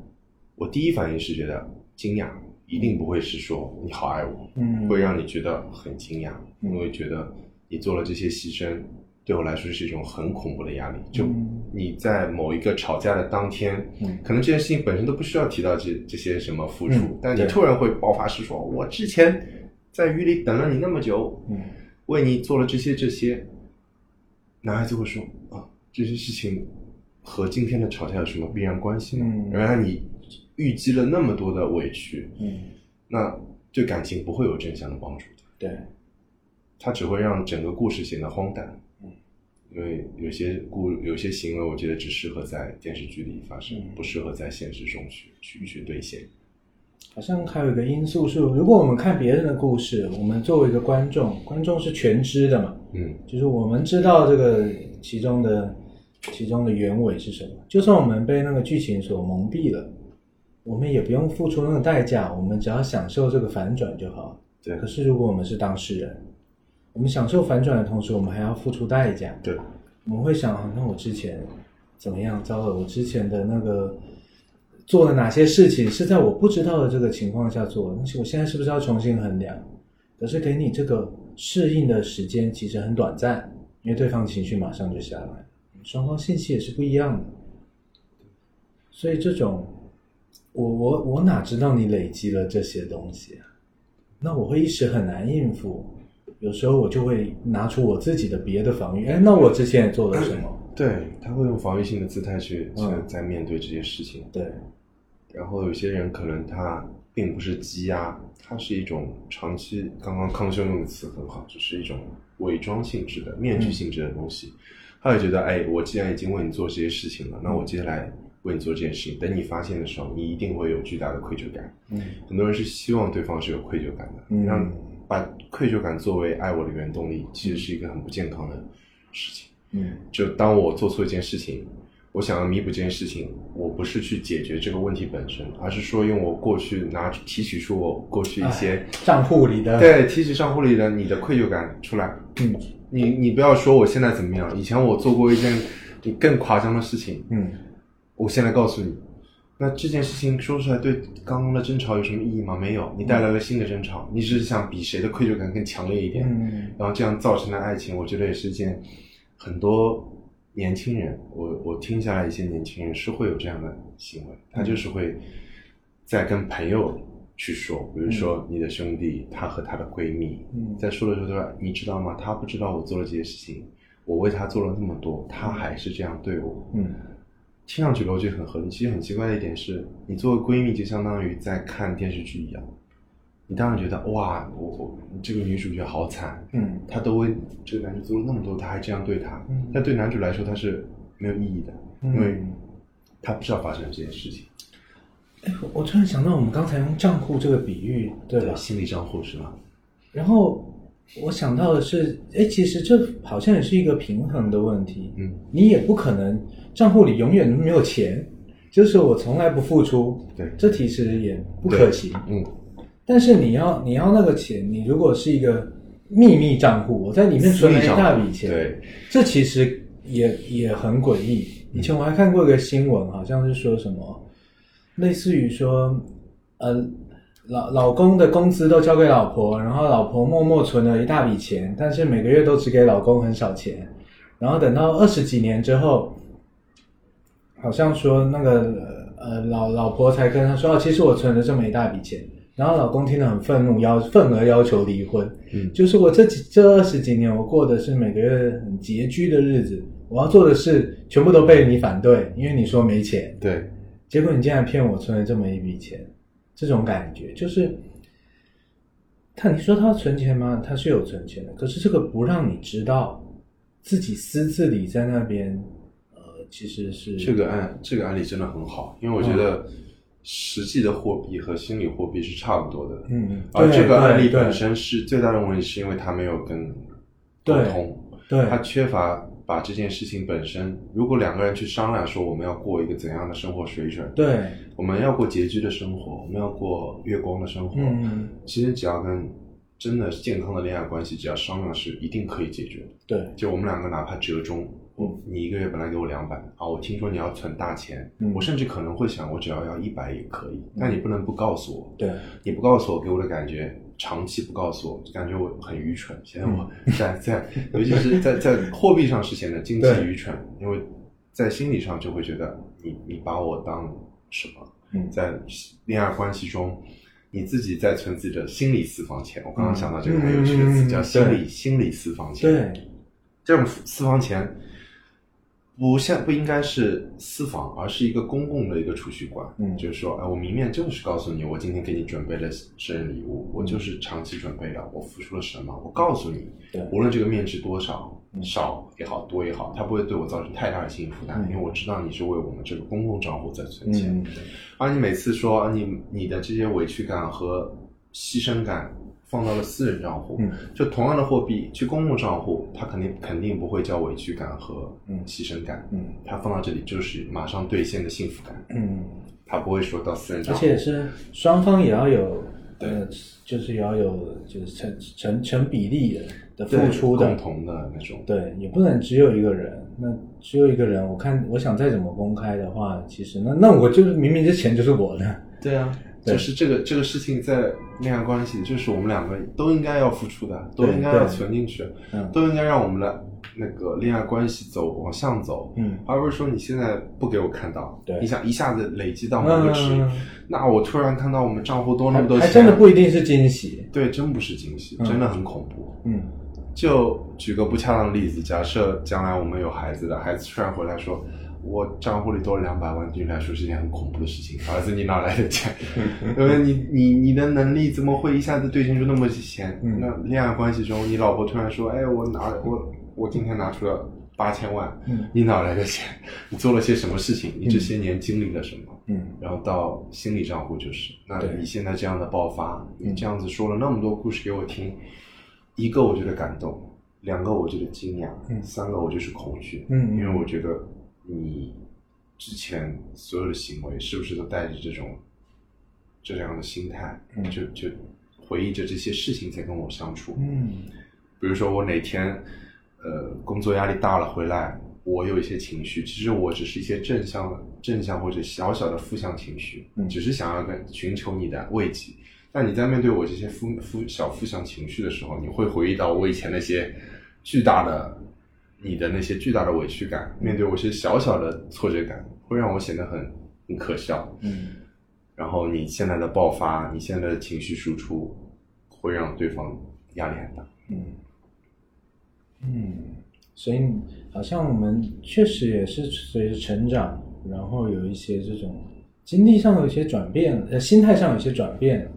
我第一反应是觉得惊讶，一定不会是说你好爱我，嗯，会让你觉得很惊讶，嗯因为觉得你做了这些牺牲，对我来说是一种很恐怖的压力。就嗯你在某一个吵架的当天，嗯可能这件事情本身都不需要提到这这些什么付出，嗯但你突然会爆发式说：“我之前在雨里等了你那么久，嗯为你做了这些这些。”男孩子会说：“啊，这些事情和今天的吵架有什么必然关系呢？嗯原来你预积了那么多的委屈，嗯，那对感情不会有正向的帮助的。”对，它只会让整个故事显得荒诞。嗯，因为有些故有些行为，我觉得只适合在电视剧里发生，嗯不适合在现实中去去去兑现。好像还有一个因素是，如果我们看别人的故事，我们作为一个观众，观众是全知的嘛，嗯就是我们知道这个其中的其中的原委是什么。就算我们被那个剧情所蒙蔽了，我们也不用付出那个代价，我们只要享受这个反转就好。对可是如果我们是当事人，我们享受反转的同时，我们还要付出代价。对，我们会想，啊那我之前怎么样？糟了，我之前的那个做了哪些事情是在我不知道的这个情况下做的？但是我现在是不是要重新衡量？可是给你这个适应的时间其实很短暂，因为对方情绪马上就下来，双方信息也是不一样的。所以这种，我我我哪知道你累积了这些东西啊？那我会一时很难应付。有时候我就会拿出我自己的别的防御，哎，那我之前也做了什么？对，他会用防御性的姿态去去嗯在面对这些事情。对，然后有些人可能他并不是积压，它是一种长期，刚刚康兄用的词很好，就是一种伪装性质的、面具性质的东西。他会觉得，哎，我既然已经为你做这些事情了，那我接下来为你做这件事情，等你发现的时候，你一定会有巨大的愧疚感。嗯很多人是希望对方是有愧疚感的，嗯让把愧疚感作为爱我的原动力，其实是一个很不健康的事情。嗯就当我做错一件事情，我想要弥补这件事情，我不是去解决这个问题本身，而是说用我过去拿提取出我过去一些账户里的对提取账户里的你的愧疚感出来。嗯你你不要说我现在怎么样，以前我做过一件就更夸张的事情，嗯我现在告诉你，那这件事情说出来对刚刚的争吵有什么意义吗？没有，你带来了新的争吵，你只是想比谁的愧疚感更强烈一点，嗯然后这样造成的爱情，我觉得也是一件很多年轻人，我我听下来一些年轻人是会有这样的行为，他就是会在跟朋友去说，比如说你的兄弟，他和他的闺蜜，嗯在说的时候，他说你知道吗？他不知道我做了这些事情，我为他做了那么多，他还是这样对我，嗯听上去逻辑很合理，其实很奇怪的一点是，你作为闺蜜就相当于在看电视剧一样，你当然觉得哇，我我这个女主角好惨，嗯她都为这个男主做了那么多，她还这样对他，嗯但对男主来说他是没有意义的，嗯因为他不知道发生了这件事情。哎我突然想到，我们刚才用账户这个比喻，对吧？心理账户是吗？然后我想到的是，哎，其实这好像也是一个平衡的问题。嗯，你也不可能账户里永远没有钱，就是我从来不付出。对这其实也不可行。嗯，但是你要你要那个钱，你如果是一个秘密账户，我在里面存了一大笔钱，对，这其实也也很诡异。以前我还看过一个新闻，好像是说什么，类似于说，呃，老老公的工资都交给老婆，然后老婆默默存了一大笔钱，但是每个月都只给老公很少钱，然后等到二十几年之后，好像说那个呃老老婆才跟他说，哦，其实我存了这么一大笔钱。然后老公听得很愤怒，要愤而要求离婚。嗯就是我这几这二十几年，我过的是每个月很拮据的日子，我要做的事全部都被你反对，因为你说没钱，对，结果你竟然骗我存了这么一笔钱，这种感觉就是，他你说他存钱吗？他是有存钱的，可是这个不让你知道自己私自里在那边，呃，其实是这个案这个案例真的很好，因为我觉得实际的货币和心理货币是差不多的。嗯嗯，而这个案例本身是最大的问题，是因为他没有跟沟对通，对他缺乏把这件事情本身，如果两个人去商量说我们要过一个怎样的生活水准，对，我们要过拮据的生活，我们要过月光的生活，嗯其实只要跟真的健康的恋爱关系，只要商量是一定可以解决的。对，就我们两个哪怕折中，我你一个月本来给我两百啊，我听说你要存大钱，嗯我甚至可能会想，我只要要一百也可以，但你不能不告诉我，对，你不告诉我给我的感觉，长期不告诉我，就感觉我很愚蠢。现在我 在在，尤其是在在货币上是显得经济愚蠢，因为在心理上就会觉得你你把我当什么？嗯在恋爱关系中，你自己在存自己的心理私房钱。我刚刚想到这个嗯很有趣的词，叫心理对心理私房钱。对，这种私房钱不像不应该是私房，而是一个公共的一个储蓄罐。嗯就是说，哎，我明面就是告诉你，我今天给你准备了生日礼物，我就是长期准备的，我付出了什么，我告诉你，无论这个面值多少，嗯少也好，多也好，它不会对我造成太大的心理负担，嗯因为我知道你是为我们这个公共账户在存钱。嗯，而你每次说啊你你的这些委屈感和牺牲感放到了私人账户，嗯。就同样的货币去公共账户，它肯定肯定不会叫委屈感和嗯。牺牲感，嗯。它放到这里就是马上兑现的幸福感，嗯，它不会说到私人账户，而且是双方也要有，对。呃，就是也要有就是成成成比例的的付出的。共，同的那种，对，也不能只有一个人。那只有一个人，我看我想再怎么公开的话，其实那那我就是明明这钱就是我的，对啊。对。就是这个这个事情在恋爱关系，就是我们两个都应该要付出的，都应该要存进去，嗯都应该让我们的那个恋爱关系走往上走，嗯。而不是说你现在不给我看到，对你想一下子累积到某个值，嗯。那我突然看到我们账户多那么多钱，还还真的不一定是惊喜，对，真不是惊喜，嗯真的很恐怖。嗯。就举个不恰当的例子，假设将来我们有孩子的孩子突然回来说，我账户里多了两百万，对你来说是一件很恐怖的事情。儿子，你哪来的钱？因为你你你的能力怎么会一下子兑现出那么些钱？嗯那恋爱关系中，你老婆突然说，哎，我拿我我今天拿出了八千万，嗯你哪来的钱？你做了些什么事情？你这些年经历了什么？嗯然后到心理账户就是，那你现在这样的爆发，嗯你这样子说了那么多故事给我听，一个我觉得感动，两个我觉得惊讶，嗯三个我就是恐惧，嗯嗯因为我觉得你之前所有的行为是不是都带着这种这样的心态，嗯就就回忆着这些事情在跟我相处。嗯比如说我哪天呃工作压力大了回来，我有一些情绪，其实我只是一些正向正向或者小小的负向情绪，嗯只是想要跟寻求你的慰藉。但你在面对我这些负负小负向情绪的时候，你会回忆到我以前那些巨大的你的那些巨大的委屈感，面对我一些小小的挫折感，会让我显得很很可笑。嗯然后你现在的爆发，你现在的情绪输出，会让对方压力很大。嗯嗯，所以好像我们确实也是随着成长，然后有一些这种经历上有一些转变，呃，心态上有一些转变。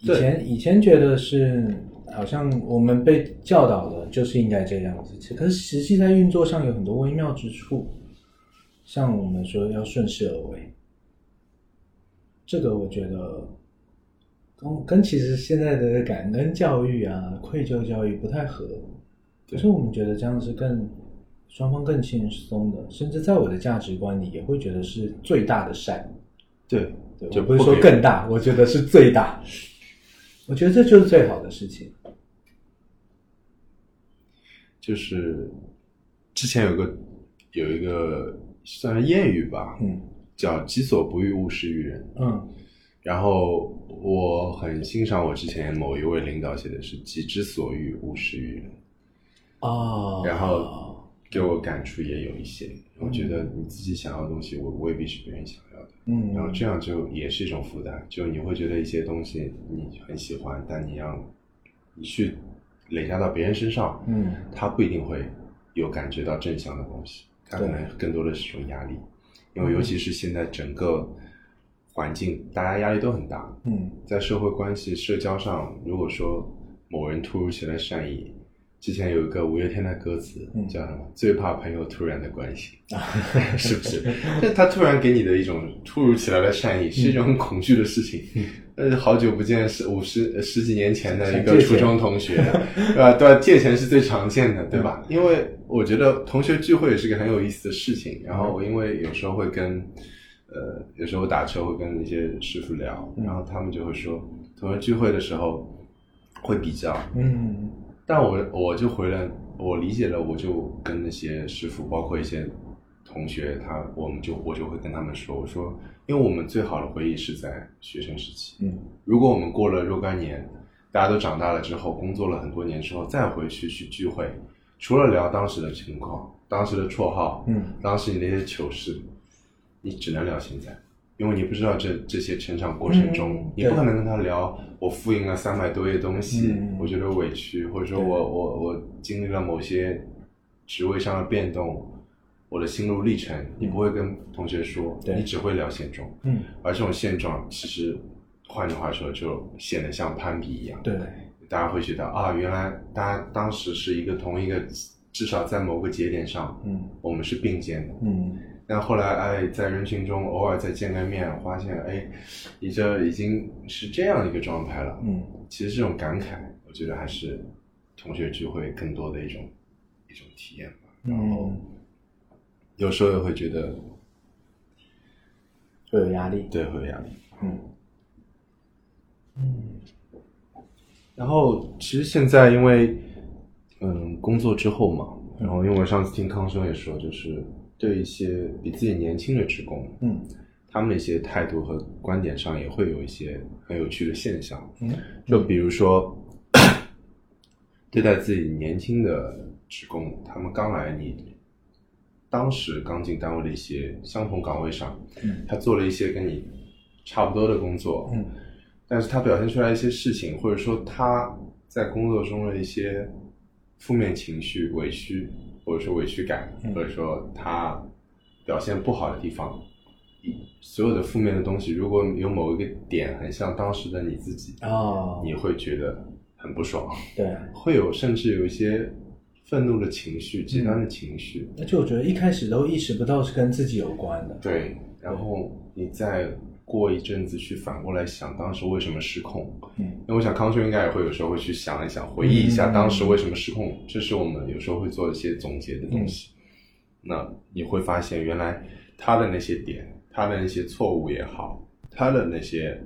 以前以前觉得是好像我们被教导的就是应该这样子，其可是实际在运作上有很多微妙之处，像我们说要顺势而为，这个我觉得跟跟其实现在的感恩教育啊、愧疚教育不太合，可是我们觉得这样是更双方更轻松的，甚至在我的价值观里也会觉得是最大的善。对，对，就我不是说更大，我觉得是最大。我觉得这就是最好的事情。就是之前有个有一个算是谚语吧，嗯叫“己所不欲，勿施于人嗯”。然后我很欣赏我之前某一位领导写的是“己之所欲，勿施于人哦”，然后给我感触也有一些。我觉得你自己想要的东西，我未必是别人想要的。嗯，然后这样就也是一种负担，就你会觉得一些东西你很喜欢，但你要你去累加到别人身上，嗯。他不一定会有感觉到正向的东西，他可能更多的是一种压力，因为尤其是现在整个环境，大家压力都很大，嗯。在社会关系、社交上，如果说某人突如其来善意，之前有一个五月天的歌词嗯。叫什么？最怕朋友突然的关心，是不是？但他突然给你的一种突如其来的善意，是一种很恐惧的事情。呃，好久不见，是五十呃十几年前的一个初中同学，对吧？对吧？借钱是最常见的，对吧？因为我觉得同学聚会也是个很有意思的事情。然后我因为有时候会跟，呃，有时候打车会跟一些师傅聊，然后他们就会说，同学聚会的时候会比较，嗯但我我就回了，我理解了，我就跟那些师傅，包括一些同学，他我们就我就会跟他们说，我说，因为我们最好的回忆是在学生时期，嗯。如果我们过了若干年，大家都长大了之后，工作了很多年之后，再回去去聚会，除了聊当时的情况、当时的绰号、嗯。当时你那些糗事，你只能聊现在，因为你不知道这这些成长过程中，嗯。你不可能跟他聊我复印了三百多页东西，嗯。我觉得委屈，或者说我我我经历了某些职位上的变动，我的心路历程，你不会跟同学说，对。你只会聊现状，嗯，而这种现状其实换句话说，就显得像攀比一样，对，大家会觉得啊，原来大家当时是一个同一个，至少在某个节点上，嗯。我们是并肩的。嗯。但后来哎，在人群中偶尔再见个面，发现哎，你这已经是这样一个状态了。嗯。其实这种感慨，我觉得还是同学聚会更多的一种一种体验吧。然后嗯，有时候也会觉得会有压力。对会有压力。嗯嗯然后其实现在因为嗯工作之后嘛，然后因为我上次听康生也说，就是对一些比自己年轻的职工，嗯他们的一些态度和观点上也会有一些很有趣的现象。嗯就比如说，对待自己年轻的职工，他们刚来你当时刚进单位的一些相同岗位上，嗯。他做了一些跟你差不多的工作，嗯。但是他表现出来一些事情，或者说他在工作中的一些负面情绪、委屈，或者说委屈感，嗯。或者说他表现不好的地方，一所有的负面的东西，如果有某一个点很像当时的你自己，哦，你会觉得很不爽，对，会有甚至有一些愤怒的情绪、极端的情绪，而且我觉得一开始都意识不到是跟自己有关的。对，然后你再过一阵子去反过来想当时为什么失控，嗯。因为我想康兄应该也会有时候会去想一想，回忆一下嗯。当时为什么失控，这是我们有时候会做一些总结的东西。那你会发现，原来他的那些点，他的那些错误也好，他的那些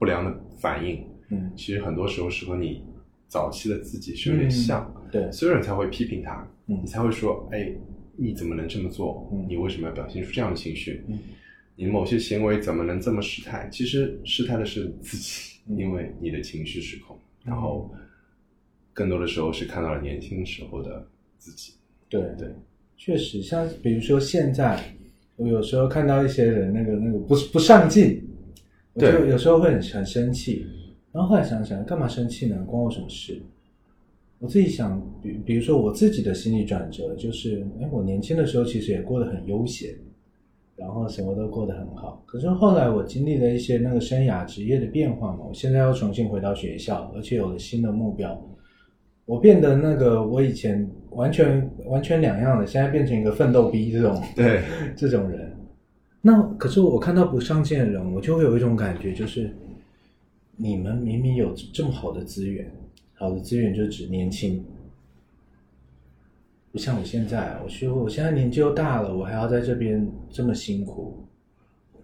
不良的反应，嗯。其实很多时候是和你早期的自己是有点像，对，所有人才会批评他，嗯你才会说，哎，你怎么能这么做？嗯你为什么要表现出这样的情绪？嗯你某些行为怎么能这么失态？其实失态的是你自己，嗯因为你的情绪失控，然后更多的时候是看到了年轻时候的自己。对对，确实，像比如说现在，我有时候看到一些人那个那个不不上进，我就有时候会很很生气，然后后来想想，干嘛生气呢？关我什么事？我自己想，比比如说我自己的心理转折，就是，哎，我年轻的时候其实也过得很悠闲，然后什么都过得很好。可是后来我经历了一些那个生涯职业的变化嘛，我现在要重新回到学校，而且有了新的目标，我变得那个我以前完全完全两样的，现在变成一个奋斗逼这种 对，这种人。那可是我看到不上进的人，我就会有一种感觉，就是你们明明有这么好的资源，好的资源就指年轻，不像我现在，我说我现在年纪又大了，我还要在这边这么辛苦。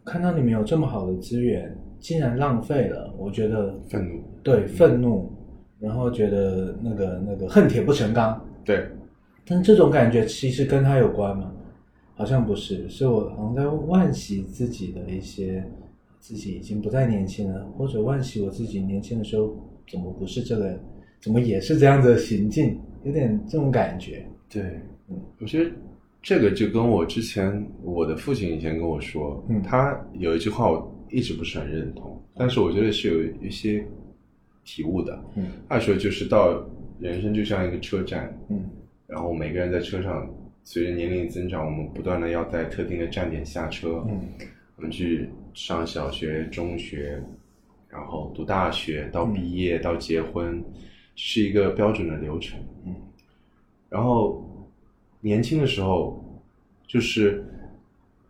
看到你们有这么好的资源，竟然浪费了，我觉得愤怒，对愤怒，然后觉得那个那个恨铁不成钢。对，但这种感觉其实跟他有关吗？好像不是，是我好像在惋惜自己的一些，自己已经不再年轻了，或者惋惜我自己年轻的时候怎么不是这个，怎么也是这样子的行径，有点这种感觉。对，嗯。我觉得这个就跟我之前我的父亲以前跟我说，嗯。他有一句话我一直不是很认同，但是我觉得是有一些体悟的。嗯。他说就是到人生就像一个车站，嗯。然后每个人在车上，随着年龄增长，我们不断的要在特定的站点下车，嗯。我们去上小学、中学，然后读大学，到毕业、到结婚，是一个标准的流程。嗯，然后年轻的时候，就是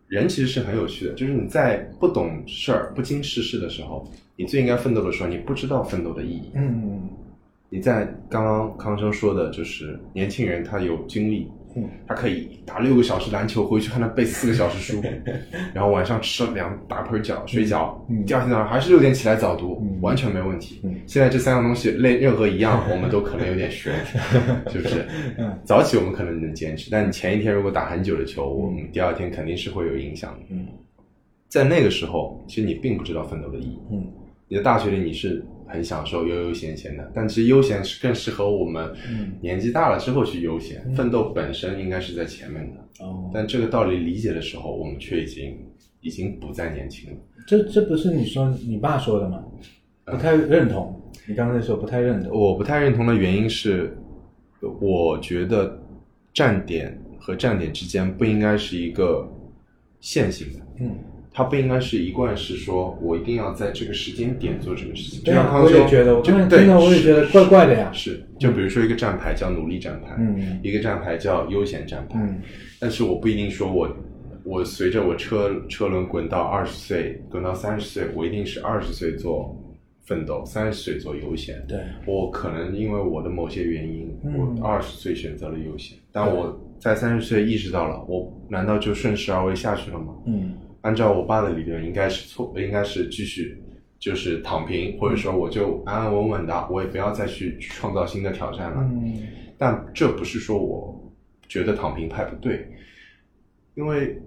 人其实是很有趣的，就是你在不懂事儿、不经世事的时候，你最应该奋斗的时候，你不知道奋斗的意义。嗯你在刚刚康生说的，就是年轻人他有精力，嗯他可以打六个小时篮球，回去还能背四个小时书，然后晚上吃了两打盆饺睡觉，嗯第二天早上还是六点起来早读，嗯完全没问题。嗯现在这三样东西，类任何一样，我们都可能有点悬，是不是？嗯早起我们可能能坚持，但你前一天如果打很久的球，我们第二天肯定是会有影响的。嗯在那个时候，其实你并不知道奋斗的意义。嗯你的大学里你是很享受悠悠闲闲的，但其实悠闲是更适合我们嗯年纪大了之后去悠闲，嗯奋斗本身应该是在前面的。哦，但这个道理理解的时候，我们却已经已经不再年轻了。这这不是你说你爸说的吗？不太认同，你刚才说不太认同。我不太认同的原因是，我觉得站点和站点之间不应该是一个线性的，嗯，它不应该是一贯是说我一定要在这个时间点做这个事情。对啊，我也觉得，我就对刚才听到我也觉得怪怪的呀。是，就比如说一个站牌叫努力站牌，嗯一个站牌叫悠闲站牌，嗯但是我不一定说我我随着我车车轮滚到二十岁，滚到三十岁，我一定是二十岁做奋斗，三十岁做悠闲。对，我可能因为我的某些原因，嗯我二十岁选择了悠闲，但我在三十岁意识到了，我难道就顺势而为下去了吗？嗯按照我爸的理论，应该是错，应该是继续就是躺平，或者说我就安安稳稳的，我也不要再去创造新的挑战了。嗯。但这不是说我觉得躺平派不对，因为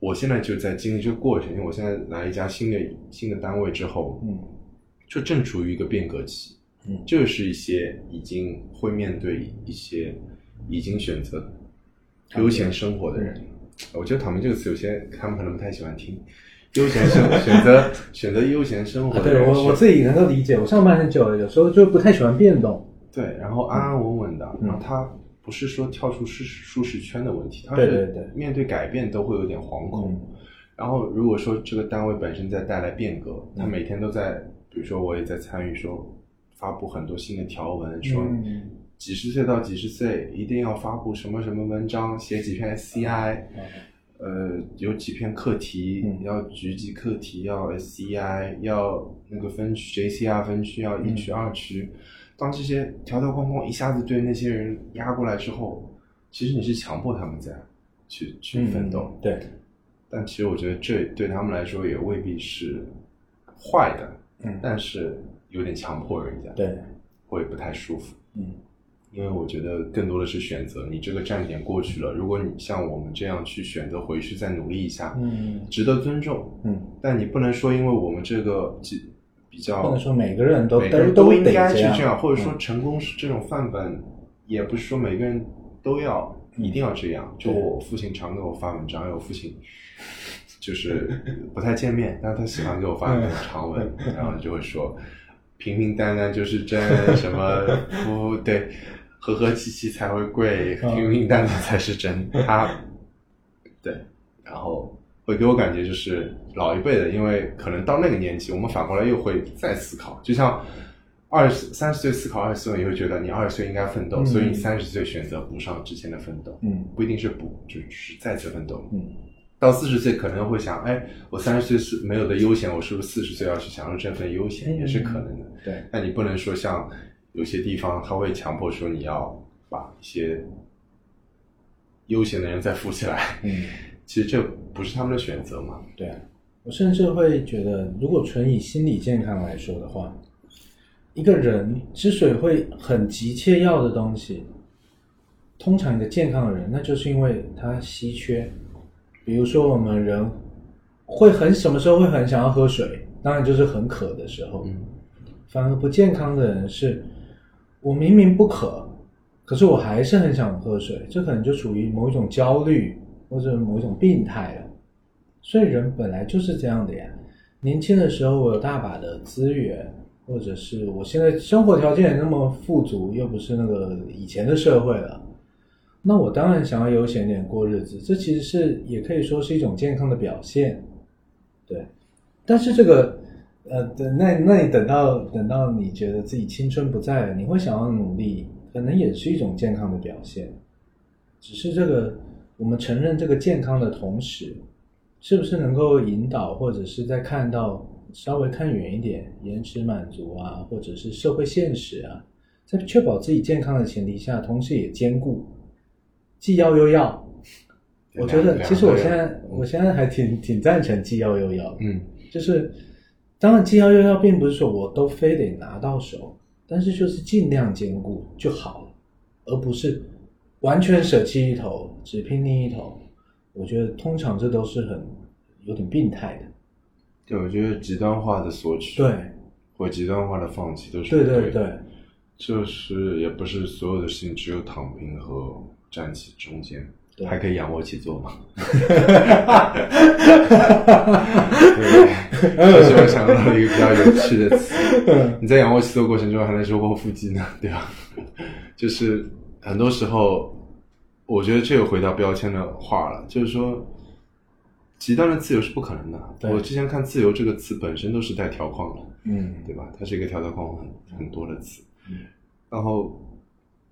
我现在就在经历这个过程，因为我现在来一家新的新的单位之后，嗯。就正处于一个变革期，嗯。就是一些已经会面对一些已经选择悠闲生活的人，我觉得“躺平”这个词有些他们可能不太喜欢听。悠闲生选择选择悠闲生活啊，对我我自己能够理解，我上班很久了，有时候就不太喜欢变动。对，然后安安稳稳的，嗯然后他不是说跳出舒适舒适圈的问题，他是面对改变都会有点惶恐。嗯然后如果说这个单位本身在带来变革，他嗯每天都在，比如说我也在参与说发布很多新的条文，说嗯几十岁到几十岁一定要发布什么什么文章，写几篇 SCI，呃，有几篇课题，嗯。要局级课题，要 SCI，要那个分区 JCR 分区，要一区、二区。当这些条条框框一下子对那些人压过来之后，其实你是强迫他们在去去奋斗。对，但其实我觉得这对他们来说也未必是坏的，嗯。但是有点强迫人家，对，会不太舒服。嗯因为我觉得更多的是选择，你这个站点过去了，如果你像我们这样去选择回去再努力一下，嗯值得尊重。嗯，但你不能说，因为我们这个比比较，不能说每个人都都都应该去这样，样，或者说嗯成功是这种范本，也不是说每个人都要一定要这样。就我父亲常给我发文章，因为我父亲就是不太见面，但他喜欢给我发那种 长文，然后就会说平平淡淡就是真，什么不对，和和气气才会贵，嗯平平淡淡才是真。他对，然后会给我感觉就是老一辈的，因为可能到那个年纪，我们反过来又会再思考，就像。二十三十岁思考二十岁，你会觉得你二十岁应该奋斗，嗯所以你三十岁选择补上之前的奋斗，嗯不一定是补，就只是再次奋斗。嗯到四十岁可能会想，哎，我三十岁是没有的悠闲，我是不是四十岁要去享受这份悠闲，嗯也是可能的。对，但你不能说像有些地方他会强迫说你要把一些悠闲的人再扶起来，嗯。其实这不是他们的选择嘛。对啊，我甚至会觉得，如果纯以心理健康来说的话，一个人之所以会很急切要的东西，通常一个健康的人，那就是因为他稀缺。比如说，我们人会很什么时候会很想要喝水？当然就是很渴的时候。嗯反而不健康的人是，我明明不渴，可是我还是很想喝水，这可能就属于某一种焦虑或者某一种病态了。所以人本来就是这样的呀。年轻的时候我有大把的资源，或者是我现在生活条件也那么富足，又不是那个以前的社会了，那我当然想要悠闲点过日子。这其实是也可以说是一种健康的表现，对。但是这个呃，等那那你等到等到你觉得自己青春不在了，你会想要努力，可能也是一种健康的表现。只是这个我们承认这个健康的同时，是不是能够引导，或者是在看到稍微看远一点，延迟满足啊，或者是社会现实啊，在确保自己健康的前提下，同时也兼顾既要又要。我觉得，其实我现在我现在还挺挺赞成既要又要的。嗯就是当然既要又要，并不是说我都非得拿到手，但是就是尽量兼顾就好了，而不是完全舍弃一头，只拼另一头。我觉得通常这都是很有点病态的。对，我觉得极端化的索取，对，或极端化的放弃都是对对对，就是也不是所有的事情只有躺平和站起中间，对还可以仰卧起坐嘛。对，而且我想到了一个比较有趣的词，你在仰卧起坐过程中还能收获腹肌呢，对吧？就是很多时候，我觉得这又回到标签的话了，就是说。极端的自由是不可能的。我之前看“自由”这个词本身都是带条框的，嗯，对吧？它是一个条条框很很多的词，嗯然后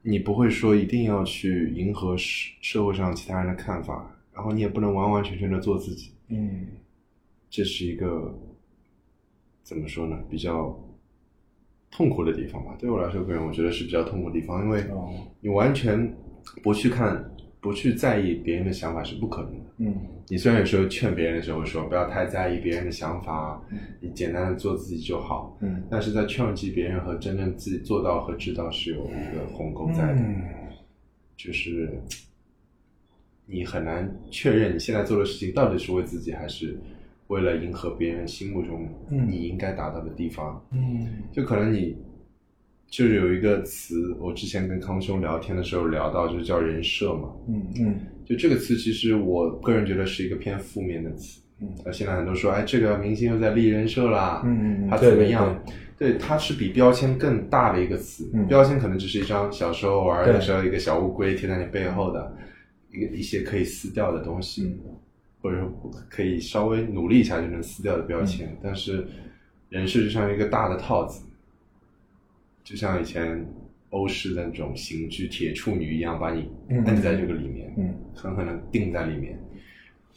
你不会说一定要去迎合社社会上其他人的看法，然后你也不能完完全全的做自己，嗯这是一个怎么说呢？比较痛苦的地方吧。对我来说，个人我觉得是比较痛苦的地方，因为哦你完全不去看、不去在意别人的想法是不可能的。嗯。你虽然有时候劝别人的时候说不要太在意别人的想法，你简单的做自己就好，嗯。但是在劝击别人和真正自己做到和知道是有一个鸿沟在的，嗯。就是你很难确认你现在做的事情到底是为自己还是为了迎合别人心目中嗯。你应该达到的地方。嗯。就可能你就是有一个词，我之前跟康兄聊天的时候聊到，就是叫人设嘛。嗯嗯就这个词，其实我个人觉得是一个偏负面的词。嗯呃，现在很多说，哎，这个明星又在立人设啦，嗯嗯嗯他怎么样？对，它是比标签更大的一个词。嗯标签可能只是一张小时候玩的时候一个小乌龟贴在你背后的一个一些可以撕掉的东西，嗯或者说可以稍微努力一下就能撕掉的标签。嗯但是人设就像一个大的套子，就像以前欧式的那种刑具铁处女一样，把你嗯摁在这个里面，嗯狠狠的钉在里面，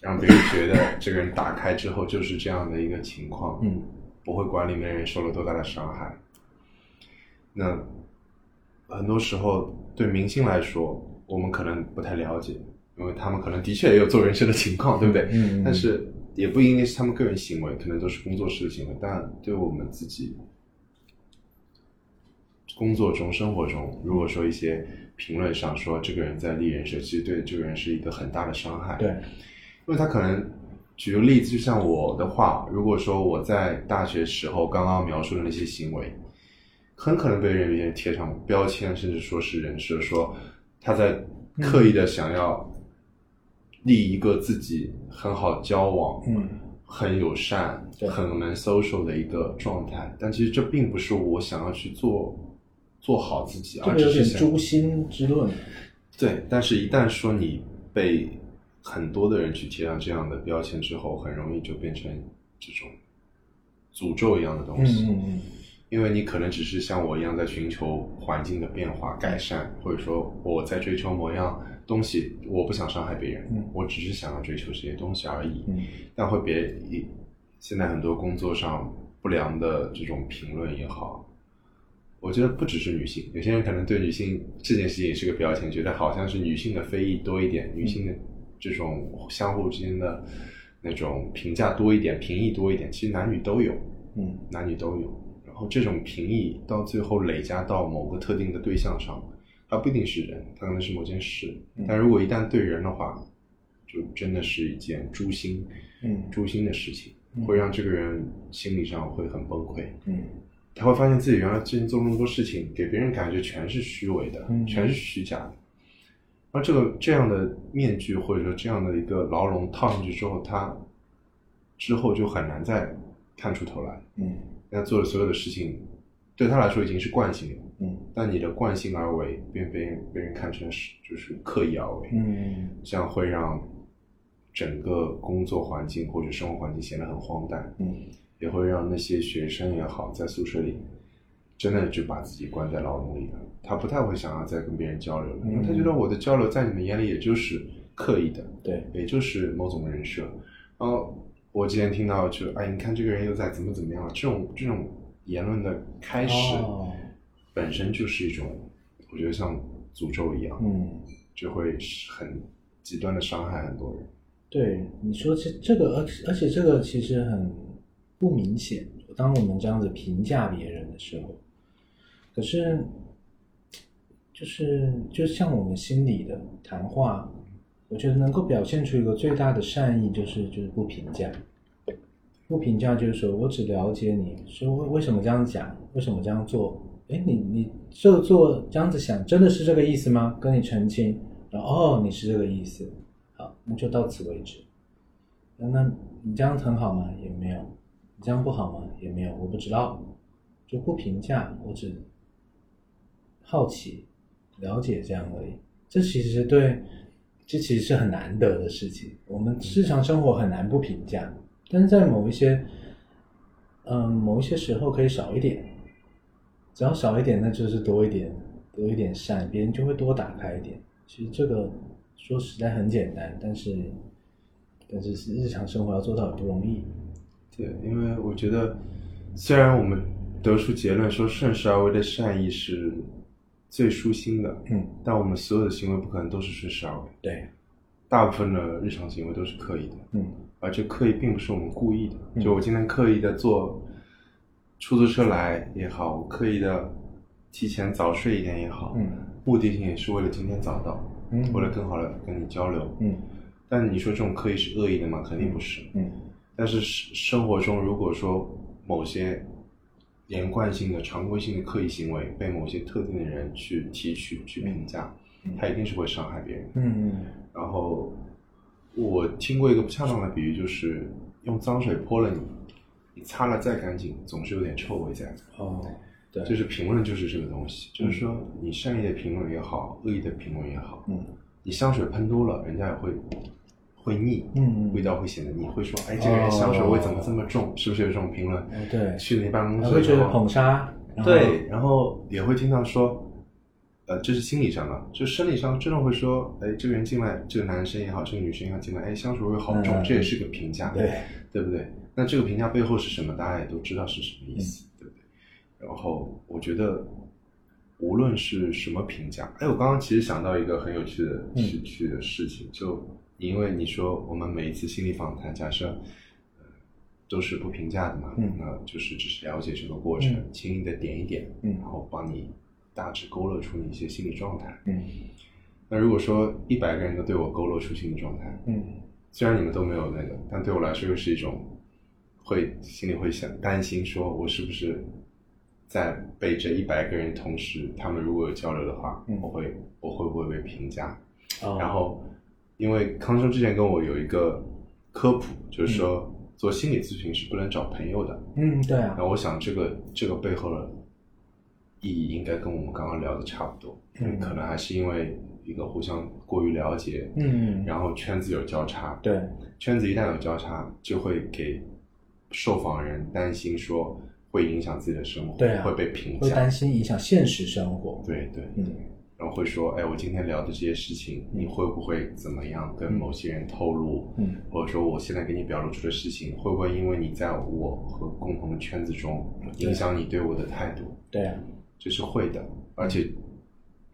让别人觉得这个人打开之后就是这样的一个情况，嗯不会管里面的人受了多大的伤害。那很多时候对明星来说，我们可能不太了解，因因为他们可能的确也有做人生的情况，对不对？但是也不一定是他们个人行为，可能都是工作室的行为。但对我们自己工作中、生活中，如果说一些评论上说这个人在立人设，其实对这个人是一个很大的伤害。对，因为他可能举个例子，就像我的话，如果说我在大学时候刚刚描述的那些行为，很可能被人别人贴上标签，甚至说是人设，说他在刻意的想要立一个自己很好交往、嗯。很友善、对。很能 social 的一个状态，但其实这并不是我想要去做做好自己，这个有点而只是诛心之论。对，但是一旦说你被很多的人去贴上这样的标签之后，很容易就变成这种诅咒一样的东嗯西。嗯嗯，因为你可能只是像我一样在寻求环境的变化、改善，或者说我在追求某样东西，我不想伤害别人，嗯我只是想要追求这些东西而已。嗯但会别现在很多工作上不良的这种评论也好，我觉得不只是女性，有些人可能对女性这件事情也是个标签，觉得好像是女性的非议多一点，女性的这种相互之间的那种评价多一点，评议多一点，其实男女都有，嗯男女都有。然后这种评议到最后累加到某个特定的对象上，它不一定是人，它可能是某件事。嗯但如果一旦对人的话，就真的是一件诛心、嗯诛心的事情，嗯会让这个人心理上会很崩溃。嗯他会发现自己原来之前做那么多事情，给别人感觉全是虚伪的，嗯全是虚假的。而这个这样的面具或者说这样的一个牢笼套上去之后，他之后就很难再探出头来。嗯他做的所有的事情，对他来说已经是惯性了。嗯但你的惯性而为，被别人看成是就是刻意而为，嗯这样会让整个工作环境或者生活环境显得很荒诞，嗯也会让那些学生也好，在宿舍里真的就把自己关在牢笼里了。他不太会想要再跟别人交流了，因为他觉得我的交流在你们眼里也就是刻意的，对，也就是某种人设。然后我今天听到就哎，你看这个人又在怎么怎么样了，这种这种言论的开始，哦本身就是一种，我觉得像诅咒一样，嗯。就会很极端的伤害很多人。对你说这这个，而而且这个其实很不明显。当我们这样子评价别人的时候，可是就是就像我们心里的谈话，我觉得能够表现出一个最大的善意，就是就是不评价。不评价就是说我只了解你说为为什么这样讲，为什么这样做。哎，你你这做这样子想，真的是这个意思吗？跟你澄清，然后哦，你是这个意思，好，那就到此为止。那那你这样很好吗？也没有。这样不好吗？也没有。我不知道，就不评价，我只好奇、了解这样而已。这其实对，这其实是很难得的事情。我们日常生活很难不评价，但是在某一些，嗯，某一些时候可以少一点。只要少一点，那就是多一点，多一点善，别人就会多打开一点。其实这个说实在很简单，但是但是是日常生活要做到也不容易。对，因为我觉得，虽然我们得出结论说顺势而为的善意是最舒心的，嗯，但我们所有的行为不可能都是顺势而为，对，大部分的日常行为都是刻意的，嗯而这刻意并不是我们故意的。嗯就我今天刻意的坐出租车来也好，我刻意的提前早睡一点也好，嗯目的性也是为了今天早到，嗯为了更好的跟你交流。嗯但你说这种刻意是恶意的吗？肯定不是。嗯但是生生活中，如果说某些连贯性的、常规性的刻意行为被某些特定的人去提取、去评价，他一定是会伤害别人。嗯然后我听过一个不恰当的比喻，就是用脏水泼了你，你擦了再干净，总是有点臭味在。哦，对，就是评论就是这个东西，就是说你善意的评论也好，恶意的评论也好，嗯。你香水喷多了，人家也会会腻，嗯味道会显得腻，会说，哎，这个人香水味怎么这么重？是不是有这种评论？哦对，去你办公室会觉得捧杀，对，然后也会听到说，呃，这是心理上的，就生理上真的会说，哎，这个人进来，这个男生也好，这个女生也好进来，哎，香水味好重，嗯这也是个评价，对，对不对？那这个评价背后是什么？大家也都知道是什么意思，嗯对不对？然后我觉得，无论是什么评价，哎，我刚刚其实想到一个很有趣的、嗯有趣的事情，就因为你说我们每一次心理访谈，假设呃都是不评价的嘛，嗯那就是只是了解这个过程，嗯轻易的点一点，嗯然后帮你大致勾勒出你一些心理状态。嗯那如果说一百个人都对我勾勒出心理状态，嗯虽然你们都没有那个，但对我来说又是一种会心里会想担心，说我是不是在被这一百个人同时，他们如果有交流的话，嗯我会我会不会被评价？哦然后，因为康生之前跟我有一个科普，就是说、做心理咨询是不能找朋友的。嗯对啊。然后我想这个这个背后的意义应该跟我们刚刚聊的差不多，嗯。可能还是因为一个互相过于了解，嗯然后圈子有交叉，对。圈子一旦有交叉，就会给受访人担心说会影响自己的生活，对啊会被评会价，担心影响现实生活。对对，嗯然后会说，哎，我今天聊的这些事情，你会不会怎么样跟某些人透露？嗯或者说我现在给你表露出的事情，会不会因为你在我和共同的圈子中影响你对我的态度？对啊这是会的，而且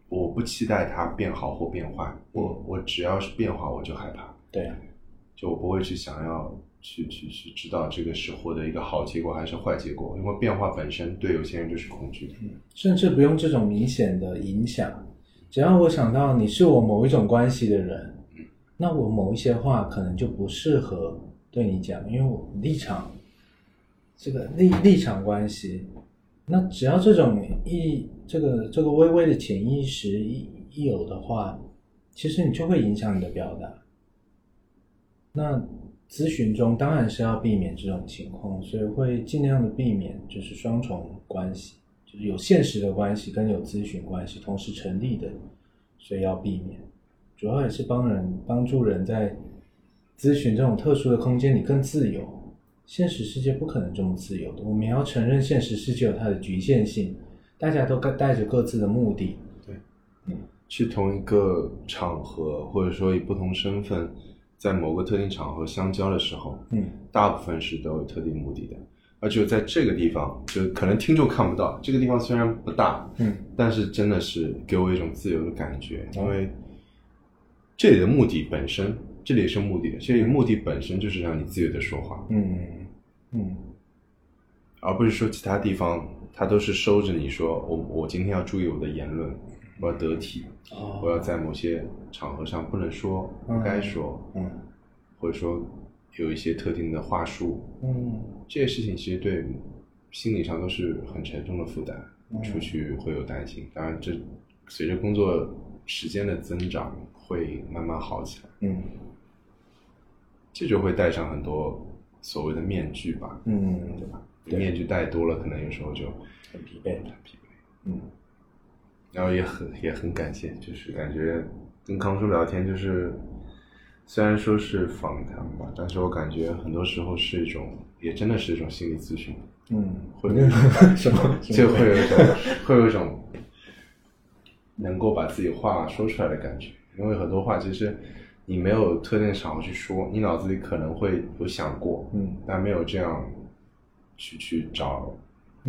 我不期待它变好或变坏，我我只要是变化我就害怕。对啊就我不会去想要去去去知道这个是获得一个好结果还是坏结果，因为变化本身对有些人就是恐惧的。甚至不用这种明显的影响，只要我想到你是我某一种关系的人，那我某一些话可能就不适合对你讲，因为我立场，这个立立场关系，那只要这种一这个这个微微的潜意识一一有的话，其实你就会影响你的表达。那咨询中当然是要避免这种情况，所以会尽量的避免就是双重关系，就是有现实的关系跟有咨询关系同时成立的，所以要避免。主要也是帮人帮助人在咨询这种特殊的空间里更自由。现实世界不可能这么自由的，我们也要承认现实世界有它的局限性，大家都各带着各自的目的。对，嗯去同一个场合，或者说以不同身份，在某个特定场合相交的时候，嗯大部分是都有特定目的的。而只有在这个地方，就可能听众看不到，这个地方虽然不大，嗯但是真的是给我一种自由的感觉，哦因为这里的目的本身，这里是目的的，这里目的本身就是让你自由的说话，嗯嗯而不是说其他地方他都是收着你说我我今天要注意我的言论，我要得体，哦我要在某些场合上不能说，不该说，嗯或者说有一些特定的话术，嗯这些事情其实对心理上都是很沉重的负担，嗯出去会有担心。当然，这随着工作时间的增长，会慢慢好起来。嗯这就会戴上很多所谓的面具吧，嗯，对吧？对面具戴多了，可能有时候就很疲惫。很疲惫。嗯然后也很也很感谢，就是感觉跟康叔聊天，就是虽然说是访谈吧，但是我感觉很多时候是一种，也真的是一种心理咨询，嗯，会 什么？就会有一种 会有一种能够把自己话说出来的感觉，因为很多话其实你没有特定的场合去说，你脑子里可能会有想过，嗯但没有这样去去找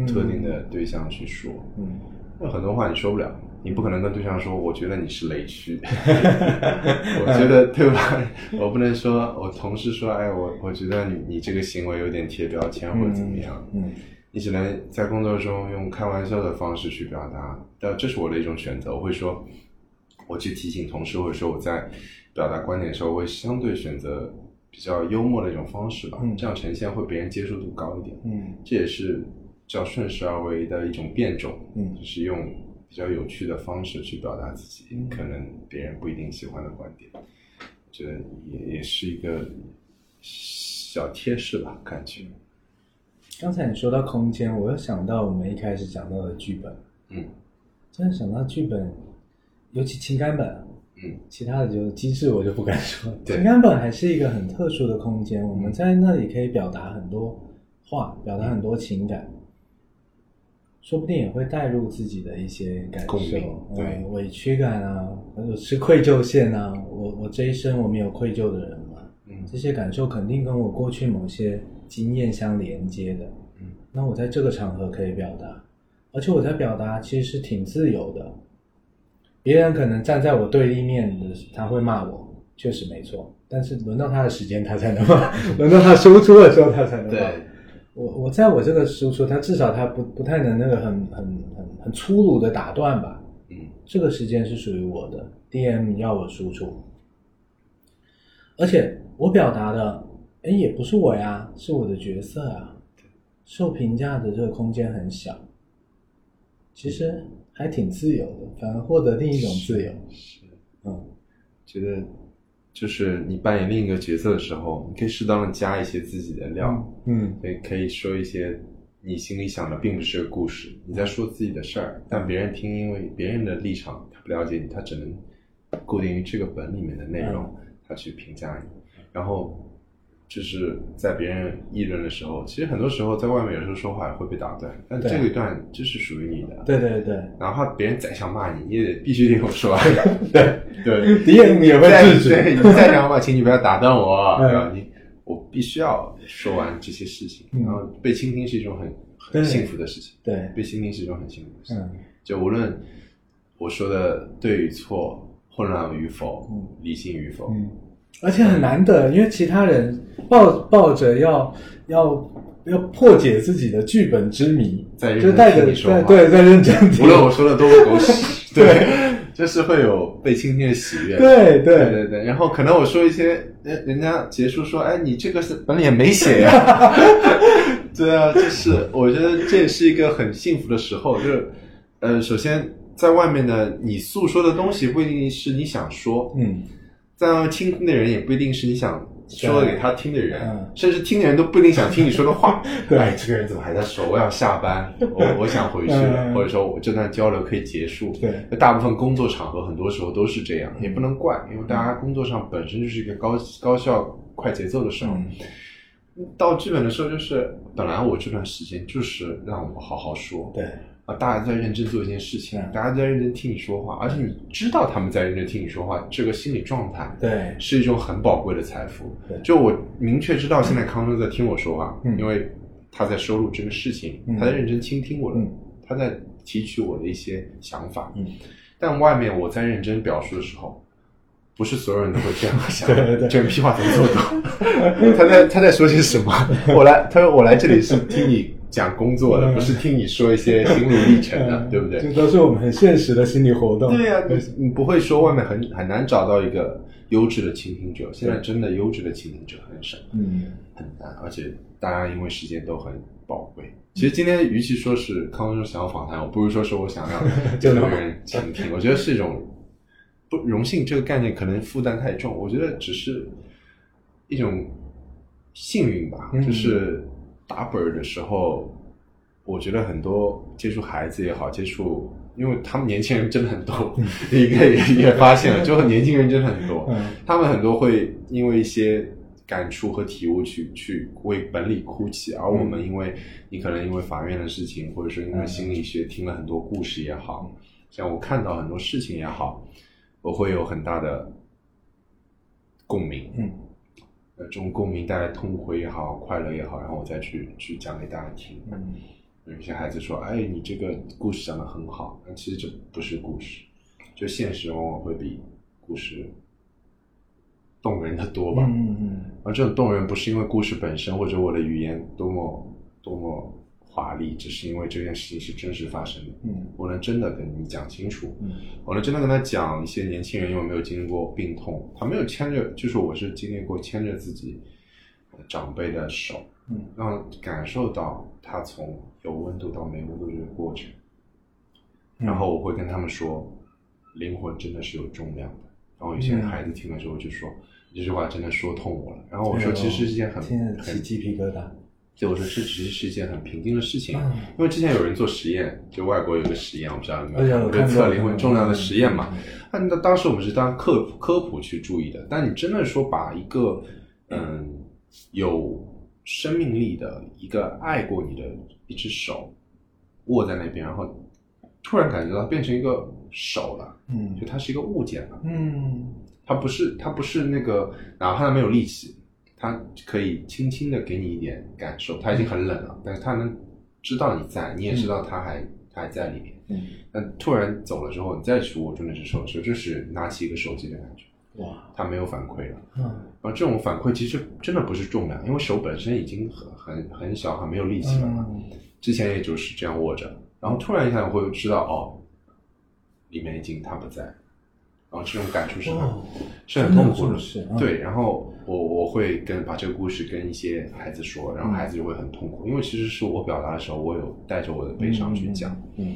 特定的对象去说，嗯因为很多话你说不了，你不可能跟对象说，我觉得你是雷区，我觉得对吧？我不能说，我同事说，哎，我我觉得你你这个行为有点贴标签或者怎么样，嗯你只能在工作中用开玩笑的方式去表达，但这是我的一种选择。我会说，我去提醒同事，或者说我在表达观点的时候，我会相对选择比较幽默的一种方式吧，嗯这样呈现会别人接受度高一点。嗯这也是叫顺势而为的一种变种，嗯就是用比较有趣的方式去表达自己，嗯。可能别人不一定喜欢的观点，我觉得也也是一个小贴士吧，感觉。刚才你说到空间，我又想到我们一开始讲到的剧本，嗯。真的想到剧本，尤其情感本，嗯。其他的就机制我就不敢说。情感本还是一个很特殊的空间，我们在那里可以表达很多话，表达很多情感，说不定也会带入自己的一些感受，对呃委屈感啊，或者是愧疚线啊。我我这一生我没有愧疚的人嘛，嗯这些感受肯定跟我过去某些经验相连接的。嗯，那我在这个场合可以表达，而且我在表达其实是挺自由的。别人可能站在我对立面的，他会骂我，确实没错。但是轮到他的时间，他才能骂；轮到他输出的时候，他才能骂。对，我我在我这个输出，他至少他不不太能那个很很很很粗鲁的打断吧。嗯，这个时间是属于我的，DM 要我输出，而且我表达的，哎，也不是我呀，是我的角色啊，受评价的这个空间很小，其实还挺自由的，反而获得另一种自由。是，嗯，觉得就是你扮演另一个角色的时候，你可以适当的加一些自己的料，嗯可以可以说一些你心里想的并不是个故事，你在说自己的事儿，但别人听，因为别人的立场他不了解你，他只能固定于这个本里面的内容，他去评价你，然后。就是在别人议论的时候，其实很多时候在外面有时候说话也会被打断，但对。这一段就是属于你的。对对对，哪怕别人再想骂你，你也得必须得跟我说完。对。对，DM 也会再制止。对你再想骂，请你不要打断我，嗯对吧？你我必须要说完这些事情，嗯。然后被倾听是一种很很幸福的事情，对，被倾听是一种很幸福的事情。嗯。就无论我说的对与错、混乱与否、嗯。理性与否，嗯，而且很难得，因为其他人抱抱着要要要破解自己的剧本之谜，在认真就带着听你说话。对在认真听，无论我说的多么狗屎，对，就是会有被倾听的喜悦。对对。对对对，然后可能我说一些，人人家结束说，哎，你这个是本来也没写呀。对啊，就是我觉得这也是一个很幸福的时候，就是呃，首先在外面的你诉说的东西不一定是你想说，嗯，在外面倾听的人也不一定是你想说给他听的人，嗯甚至听的人都不一定想听你说的话。对哎，这个人怎么还在说？我要下班，我我想回去了，嗯或者说我这段交流可以结束。对那大部分工作场合很多时候都是这样，嗯也不能怪，因为大家工作上本身就是一个高高效、快节奏的时候。嗯到剧本的时候，就是本来我这段时间就是让我好好说，对啊，大家在认真做一件事情，嗯大家在认真听你说话，而且你知道他们在认真听你说话，这个心理状态对是一种很宝贵的财富对。就我明确知道现在康生在听我说话，嗯因为他在收录这个事情，嗯他在认真倾听我他在提取我的一些想法。嗯但外面我在认真表述的时候，不是所有人都会这样 想。对对对这屁话怎么这么多？他在他在说些什么？我来，他说我来这里是听你讲工作的，嗯不是听你说一些心路历程的，嗯对不对？这都是我们很现实的心理活动。对呀、你你不会说外面很很难找到一个优质的倾听者，现在真的优质的倾听者很少，嗯很难，而且大家因为时间都很宝贵。其实今天与其说是康生想要访谈，我不如说是我想让更多人倾听，我觉得是一种不荣幸这个概念可能负担太重，我觉得只是一种幸运吧，嗯就是打本儿的时候，我觉得很多接触孩子也好，接触，因为他们年轻人真的很多，你应该也也发现了，就年轻人真的很多，嗯。他们很多会因为一些感触和体悟去去为本里哭泣，而我们因为你可能因为法院的事情，或者说因为心理学听了很多故事也好，像我看到很多事情也好，我会有很大的共鸣。嗯呃，这种共鸣带来痛苦也好，快乐也好，然后我再去去讲给大家听。嗯有些孩子说：“哎，你这个故事讲的很好。”那其实这不是故事，就现实往往会比故事动人的多吧。嗯嗯而这种动人不是因为故事本身或者我的语言多么多么华丽，只是因为这件事情是真实发生的。嗯我能真的跟你讲清楚，嗯我能真的跟他讲一些年轻人因为没有经历过病痛，他没有牵着，就是我是经历过牵着自己呃长辈的手，嗯让感受到他从有温度到没温度这个过程。嗯然后我会跟他们说，灵魂真的是有重量的。然后有些孩子听了之后就说，这句话真的说痛我了。然后我说，其实是一件很很鸡皮疙瘩。就我说这其实是一件很平静的事情，嗯。因为之前有人做实验，就外国有个实验，我不知道你有哎呀没有看过，就我看过测灵魂重量的实验嘛那当时我们是当科普科普去注意的，但你真的说把一个嗯有生命力的一个爱过你的一只手握在那边，然后突然感觉到变成一个手了，嗯。就它是一个物件了。嗯。它不是它不是那个，哪怕它没有力气，它可以轻轻的给你一点感受。它已经很冷了，但是它能知道你在，你也知道它还它还在里面。嗯，那突然走了之后，你再去握住那只手的时候，就是拿起一个手机的感觉，哇，它没有反馈了。嗯。然后这种反馈其实真的不是重量，因为手本身已经很很很小，很没有力气了嘛。嗯。之前也就是这样握着，然后突然一下我会知道哦，里面已经他不在，然后这种感触是很、哦是很痛苦的。对，然后我我会跟把这个故事跟一些孩子说，然后孩子就会很痛苦，因为其实是我表达的时候，我有带着我的悲伤去讲。嗯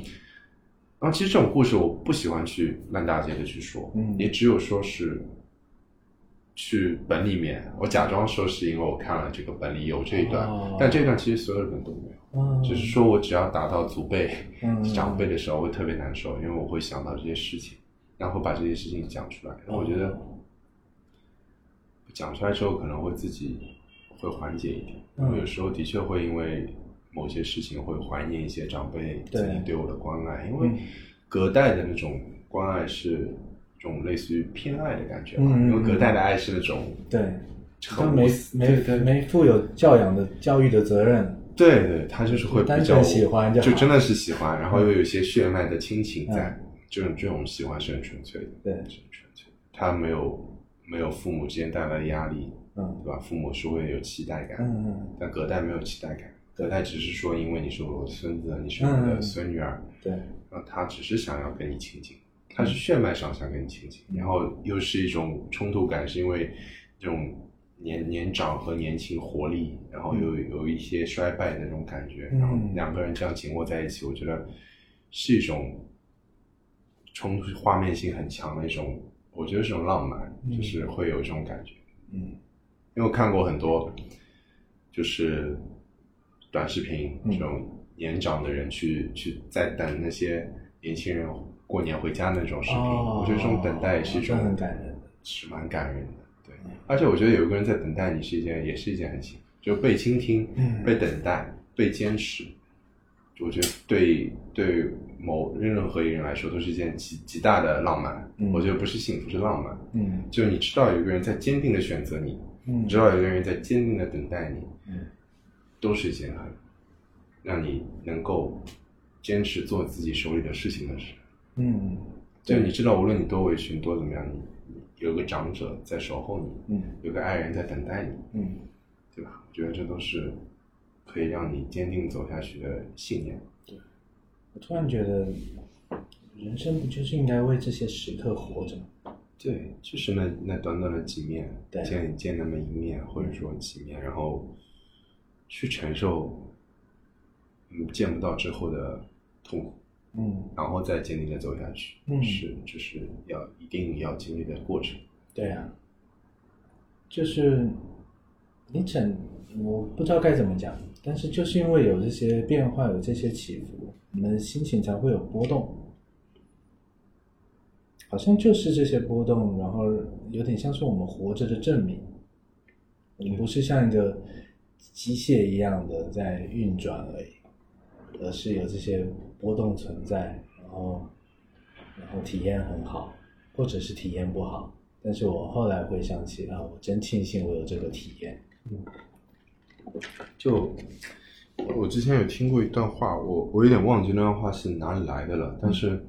然后其实这种故事我不喜欢去烂大街的去说，嗯。也只有说是去本里面，我假装说是因为我看了这个本里有这一段，哦。但这一段其实所有人都没有。嗯，只是说我只要达到祖辈、嗯。长辈的时候，我会特别难受，因为我会想到这些事情，然后把这些事情讲出来。然后我觉得讲出来之后，可能会自己会缓解一点，因为有时候的确会因为某些事情会怀念一些长辈对曾经对我的关爱，因为嗯。隔代的那种关爱是一种类似于偏爱的感觉嘛，因为隔代的爱是那种对，很他没没没负有教养的教育的责任，对对，他就是会比较喜欢就真的是喜欢，然后又有一些血脉的亲情在，嗯。这种这种喜欢是很纯粹的，对。是很纯粹。他没有没有父母之间带来的压力，嗯。对吧？父母是会有期待感，嗯嗯，但隔代没有期待感，隔代只是说因为你是我的孙子，你是我的嗯。孙女儿，对，然后他只是想要跟你亲近，他是血脉上想跟你亲近，然后又是一种冲突感，是因为这种年年长和年轻活力，然后又有一些衰败的那种感觉，嗯。然后两个人这样紧握在一起，我觉得是一种冲突画面性很强的一种，我觉得是种浪漫，嗯。就是会有这种感觉。嗯。因为我看过很多，就是短视频嗯。这种年长的人去去在等那些年轻人过年回家那种视频，哦。我觉得这种等待也是一种这很感人的。是蛮感人的。对，而且我觉得有一个人在等待你是一件，也是一件很幸福，就被倾听、嗯。被等待、被坚持，我觉得对对某任何一个人来说都是一件极极大的浪漫。嗯我觉得不是幸福，是浪漫。嗯就你知道有一个人在坚定的选择你，嗯你知道有一个人在坚定的等待你，嗯都是一件很让你能够坚持做自己手里的事情的事。嗯，就你知道，无论你多委屈，你多怎么样，你你有个长者在守候你，嗯有个爱人在等待你，嗯对吧？我觉得这都是可以让你坚定走下去的信念。我突然觉得，人生不就是应该为这些时刻活着吗？对，就是那那短短的几面，对见见那么一面，或者说几面，然后去承受，嗯，见不到之后的痛苦，嗯，然后再坚定的走下去，嗯是就是要一定要经历的过程。对啊，就是你整，我不知道该怎么讲，但是就是因为有这些变化，有这些起伏，我们心情才会有波动。好像就是这些波动，然后有点像是我们活着的证明。我们不是像一个机械一样的在运转而已，而是有这些波动存在，然后然后体验很好，或者是体验不好。但是我后来回想起啊，我真庆幸我有这个体验。就我之前有听过一段话，我我有点忘记那段话是哪里来的了，但是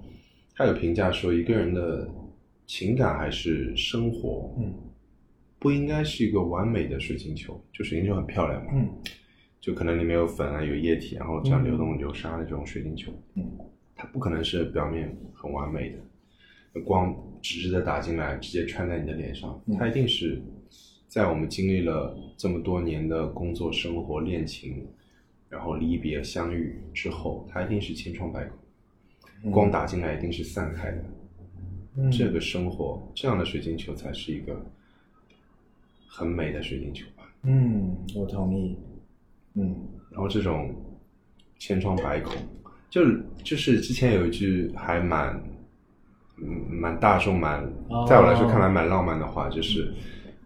他有评价说，一个人的情感还是生活，嗯。不应该是一个完美的水晶球，就水晶球很漂亮嘛，嗯。就可能里面有粉啊，有液体，然后这样流动流沙的这种水晶球，嗯。它不可能是表面很完美的，光直直的打进来，直接穿在你的脸上，嗯。它一定是在我们经历了这么多年的工作、生活、恋情，然后离别、相遇之后，它一定是千疮百孔，光打进来一定是散开的。嗯，这个生活，这样的水晶球才是一个很美的水晶球吧。嗯，我同意。嗯然后这种千疮百孔，就就是之前有一句还蛮，嗯，蛮大众蛮哦，在我来说看来蛮浪漫的话，就是，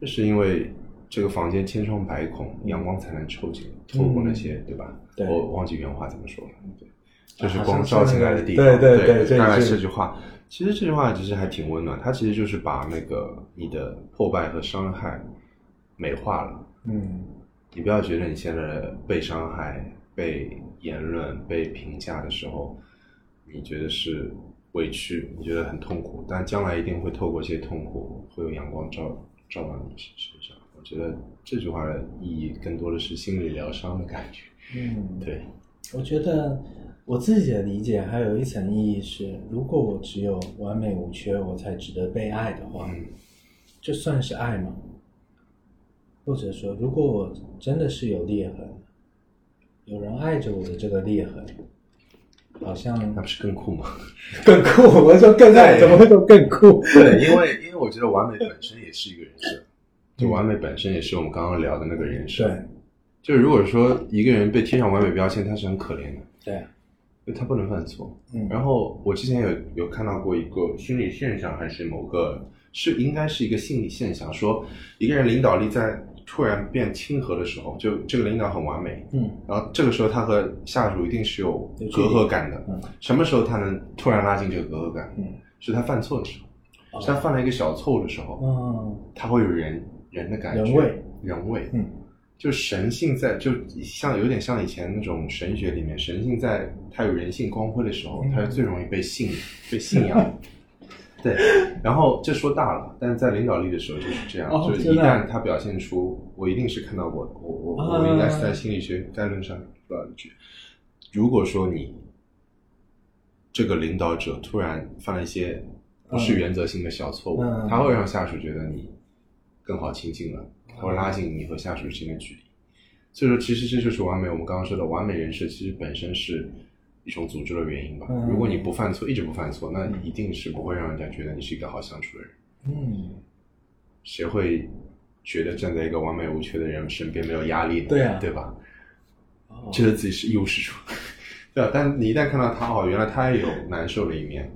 就是因为这个房间千疮百孔，阳光才能透进，透过那些，对吧？对我忘记原话怎么说了，对，就是光照进来的地方，对对对这大概是这句话。其实这句话其实还挺温暖，它其实就是把那个你的破败和伤害美化了。嗯你不要觉得你现在被伤害、被言论、被评价的时候，你觉得是委屈，你觉得很痛苦，但将来一定会透过这些痛苦，会有阳光照照到你身上。我觉得这句话的意义更多的是心理疗伤的感觉。嗯，对，我觉得我自己的理解还有一层意义是，如果我只有完美无缺，我才值得被爱的话，嗯这算是爱吗？或者说，如果我真的是有裂痕，有人爱着我的这个裂痕，好像那不是更酷吗？更酷。我说更爱，怎么会说更酷？对，因为因为我觉得完美本身也是一个人设，就完美本身也是我们刚刚聊的那个人设。对就如果说一个人被贴上完美标签，他是很可怜的，对，因为他不能犯错。嗯然后我之前有有看到过一个心理现象，还是某个是应该是一个心理现象，说一个人领导力在突然变亲和的时候，就这个领导很完美，嗯然后这个时候他和下属一定是有隔阂感的。嗯什么时候他能突然拉近这个隔阂感？嗯是他犯错的时候，哦是他犯了一个小错误的时候，嗯他会有人人的感觉，人味，人味，嗯。就神性在，就像有点像以前那种神学里面，神性在它有人性光辉的时候，嗯。它是最容易被信、被信仰。对，然后这说大了，但是在领导力的时候就是这样，哦就是一旦他表现出，我一定是看到我我啊我应该是在心理学概论上说到一句，如果说你这个领导者突然犯了一些不是原则性的小错误，嗯他会让下属觉得你更好亲近了，他会拉近你和下属之间的距离。所以说，其实这就是完美。我们刚刚说的完美人设，其实本身是一种组织的原因吧。嗯如果你不犯错，一直不犯错，那一定是不会让人家觉得你是一个好相处的人。嗯，谁会觉得站在一个完美无缺的人身边没有压力呢？对啊对吧？哦觉得自己是一无是处，对啊。但你一旦看到他哦，原来他也有难受的一面，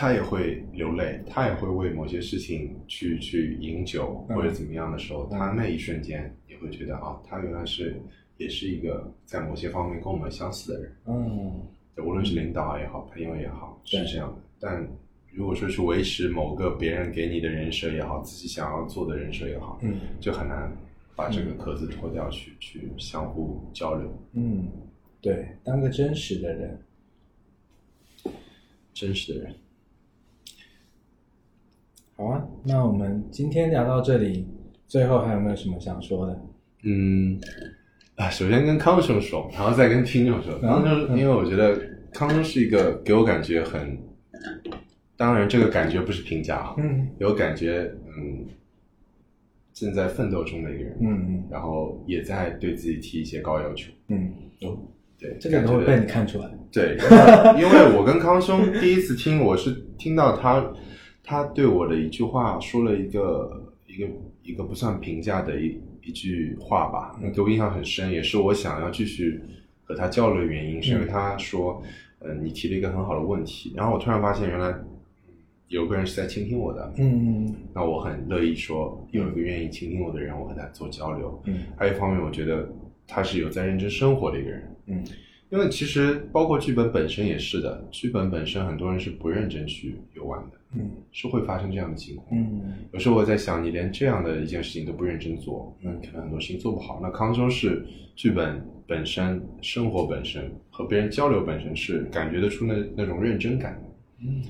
他也会流泪，他也会为某些事情去去饮酒嗯或者怎么样的时候，他那一瞬间也会觉得啊，他原来是也是一个在某些方面跟我们相似的人。嗯无论是领导也好，朋友也好，是这样的。但如果说是维持某个别人给你的人设也好，自己想要做的人设也好，嗯就很难把这个壳子脱掉去，去相互交流。嗯，对，当个真实的人。真实的人，好啊，那我们今天聊到这里，最后还有没有什么想说的？嗯，啊，首先跟康兄说，然后再跟听众说。康兄，因为我觉得康兄是一个给我感觉很，当然这个感觉不是评价啊，嗯有感觉，嗯，正在奋斗中的一个人，嗯嗯然后也在对自己提一些高要求。嗯哦，对，这个都会被你看出来。对，因为因为我跟康兄第一次听，我是听到他他对我的一句话说了一个一个一个不算评价的一一句话吧，给我印象很深，也是我想要继续和他交流的原因，是因为他说，呃，你提了一个很好的问题，然后我突然发现原来嗯有个人是在倾听我的，嗯那我很乐意说有一个愿意倾听我的人，我和他做交流。嗯。还有一方面，我觉得他是有在认真生活的一个人。嗯。因为其实包括剧本本身也是的，剧本本身很多人是不认真去游玩的，嗯是会发生这样的情况。嗯有时候我在想，你连这样的一件事情都不认真做，那可能很多事情做不好。那康州是剧本本身、生活本身和别人交流本身是感觉得出那那种认真感的。嗯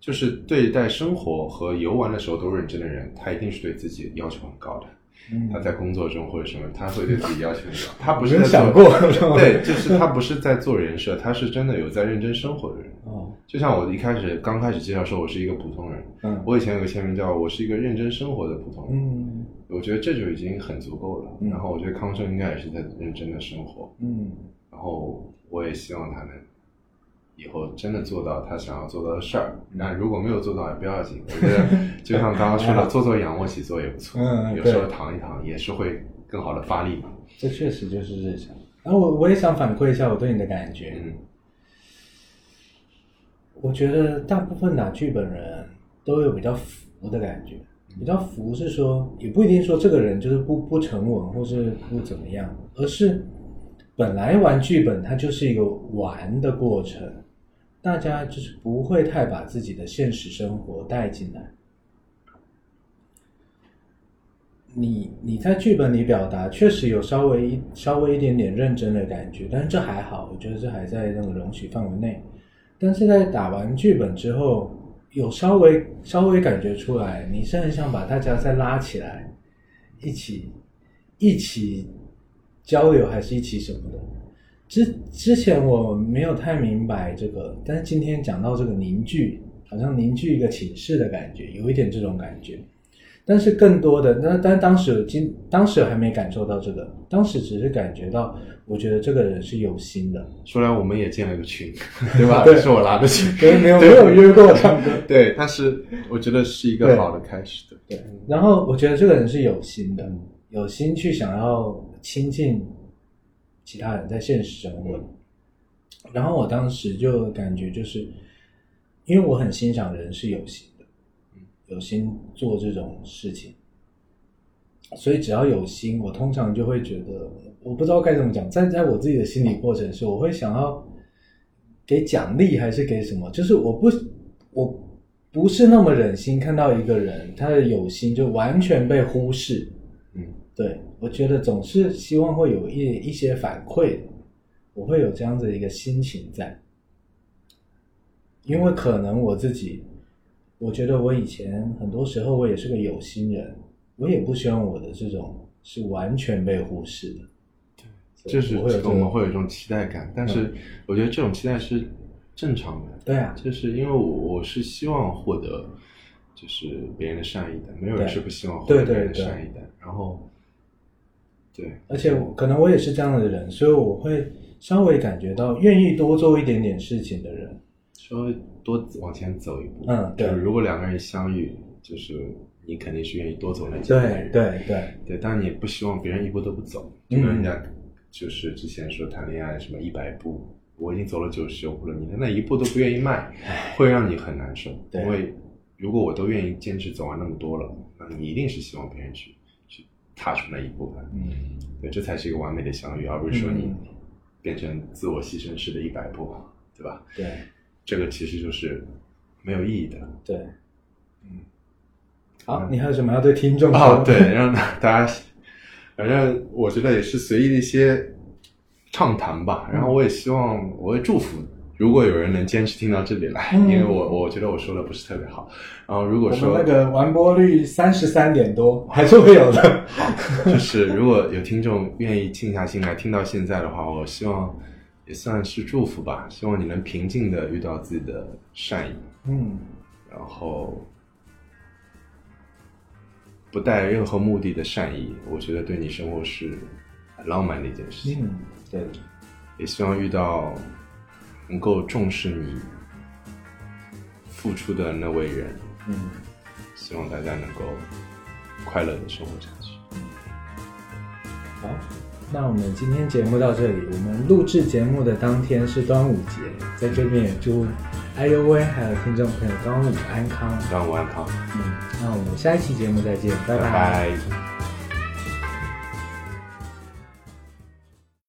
就是对待生活和游玩的时候都认真的人，他一定是对自己要求很高的。嗯，他在工作中或者什么，他会对自己要求很高。他不是在想过，对，就是他不是在做人设，他是真的有在认真生活的人。哦就像我一开始刚开始介绍说，我是一个普通人，嗯我以前有个签名叫“我是一个认真生活的普通人”，嗯我觉得这就已经很足够了。嗯然后我觉得康生应该也是在认真的生活，嗯然后我也希望他能以后真的做到他想要做到的事儿。那如果没有做到也不要紧，我觉得 就像刚刚说的，做做仰卧起坐也不错，嗯有时候躺一躺也是会更好的发力嘛。这确实就是日常。然后我我也想反馈一下我对你的感觉。嗯我觉得大部分打剧本人都有比较浮的感觉，比较浮是说，也不一定说这个人就是不不沉稳或是不怎么样，而是本来玩剧本它就是一个玩的过程，大家就是不会太把自己的现实生活带进来。你你在剧本里表达确实有稍微一稍微一点点认真的感觉，但是这还好，我觉得这还在那个容许范围内。但是在打完剧本之后，有稍微稍微感觉出来，你是很想把大家再拉起来，一起一起交流，还是一起什么的？之之前我没有太明白这个，但是今天讲到这个凝聚，好像凝聚一个寝室的感觉，有一点这种感觉。但是更多的，那但当时今当时还没感受到这个，当时只是感觉到，我觉得这个人是有心的。说来我们也建了个群，对吧？对是我拉的群，对，没有没有约过他们。对，但是我觉得是一个好的开始的。对，然后我觉得这个人是有心的，有心去想要亲近其他人，在现实生活。然后我当时就感觉就是，因为我很欣赏人是有心的，有心做这种事情，所以只要有心，我通常就会觉得，我不知道该怎么讲，站在我自己的心理过程是，我会想要给奖励还是给什么，就是我不我不是那么忍心看到一个人他的有心就完全被忽视，嗯，对我觉得总是希望会有一一些反馈，我会有这样子一个心情在，因为可能我自己，我觉得我以前很多时候我也是个有心人，我也不希望我的这种是完全被忽视的，对就是我们会有一种期待感，但是我觉得这种期待是正常的。对啊，就是因为我我是希望获得就是别人的善意的，没有人是不希望获得别人的善意的。然后，对，而且我可能我也是这样的人，所以我会稍微感觉到愿意多做一点点事情的人，稍微多往前走一步。嗯对就是如果两个人相遇，就是你肯定是愿意多走那几步。对对对，对，但你不希望别人一步都不走，就嗯跟人家就是之前说谈恋爱什么一百步，我已经走了九十九步了，你连那一步都不愿意迈，会让你很难受。对因为如果我都愿意坚持走完那么多了，那你一定是希望别人去去踏出那一步的。嗯，对，这才是一个完美的相遇，而不是说你嗯变成自我牺牲式的一百步，对吧？对这个其实就是没有意义的。对，嗯，好，你还有什么要对听众？哦，对，让大家，反正我觉得也是随意的一些畅谈吧。然后我也希望，我也祝福，如果有人能坚持听到这里来，嗯因为我我觉得我说的不是特别好。然后如果说那个完播率三十三点多，还是会有的。就是如果有听众愿意静下心来听到现在的话，我希望也算是祝福吧。希望你能平静的遇到自己的善意，嗯，然后不带任何目的的善意，我觉得对你生活是很浪漫的一件事情。嗯，对，也希望遇到能够重视你付出的那位人，嗯，希望大家能够快乐的生活下去。好，那我们今天节目到这里。我们录制节目的当天是端午节，在这边也祝哎呦喂还有听众朋友端午安康。端午安康，嗯，那我们下一期节目再见，拜拜拜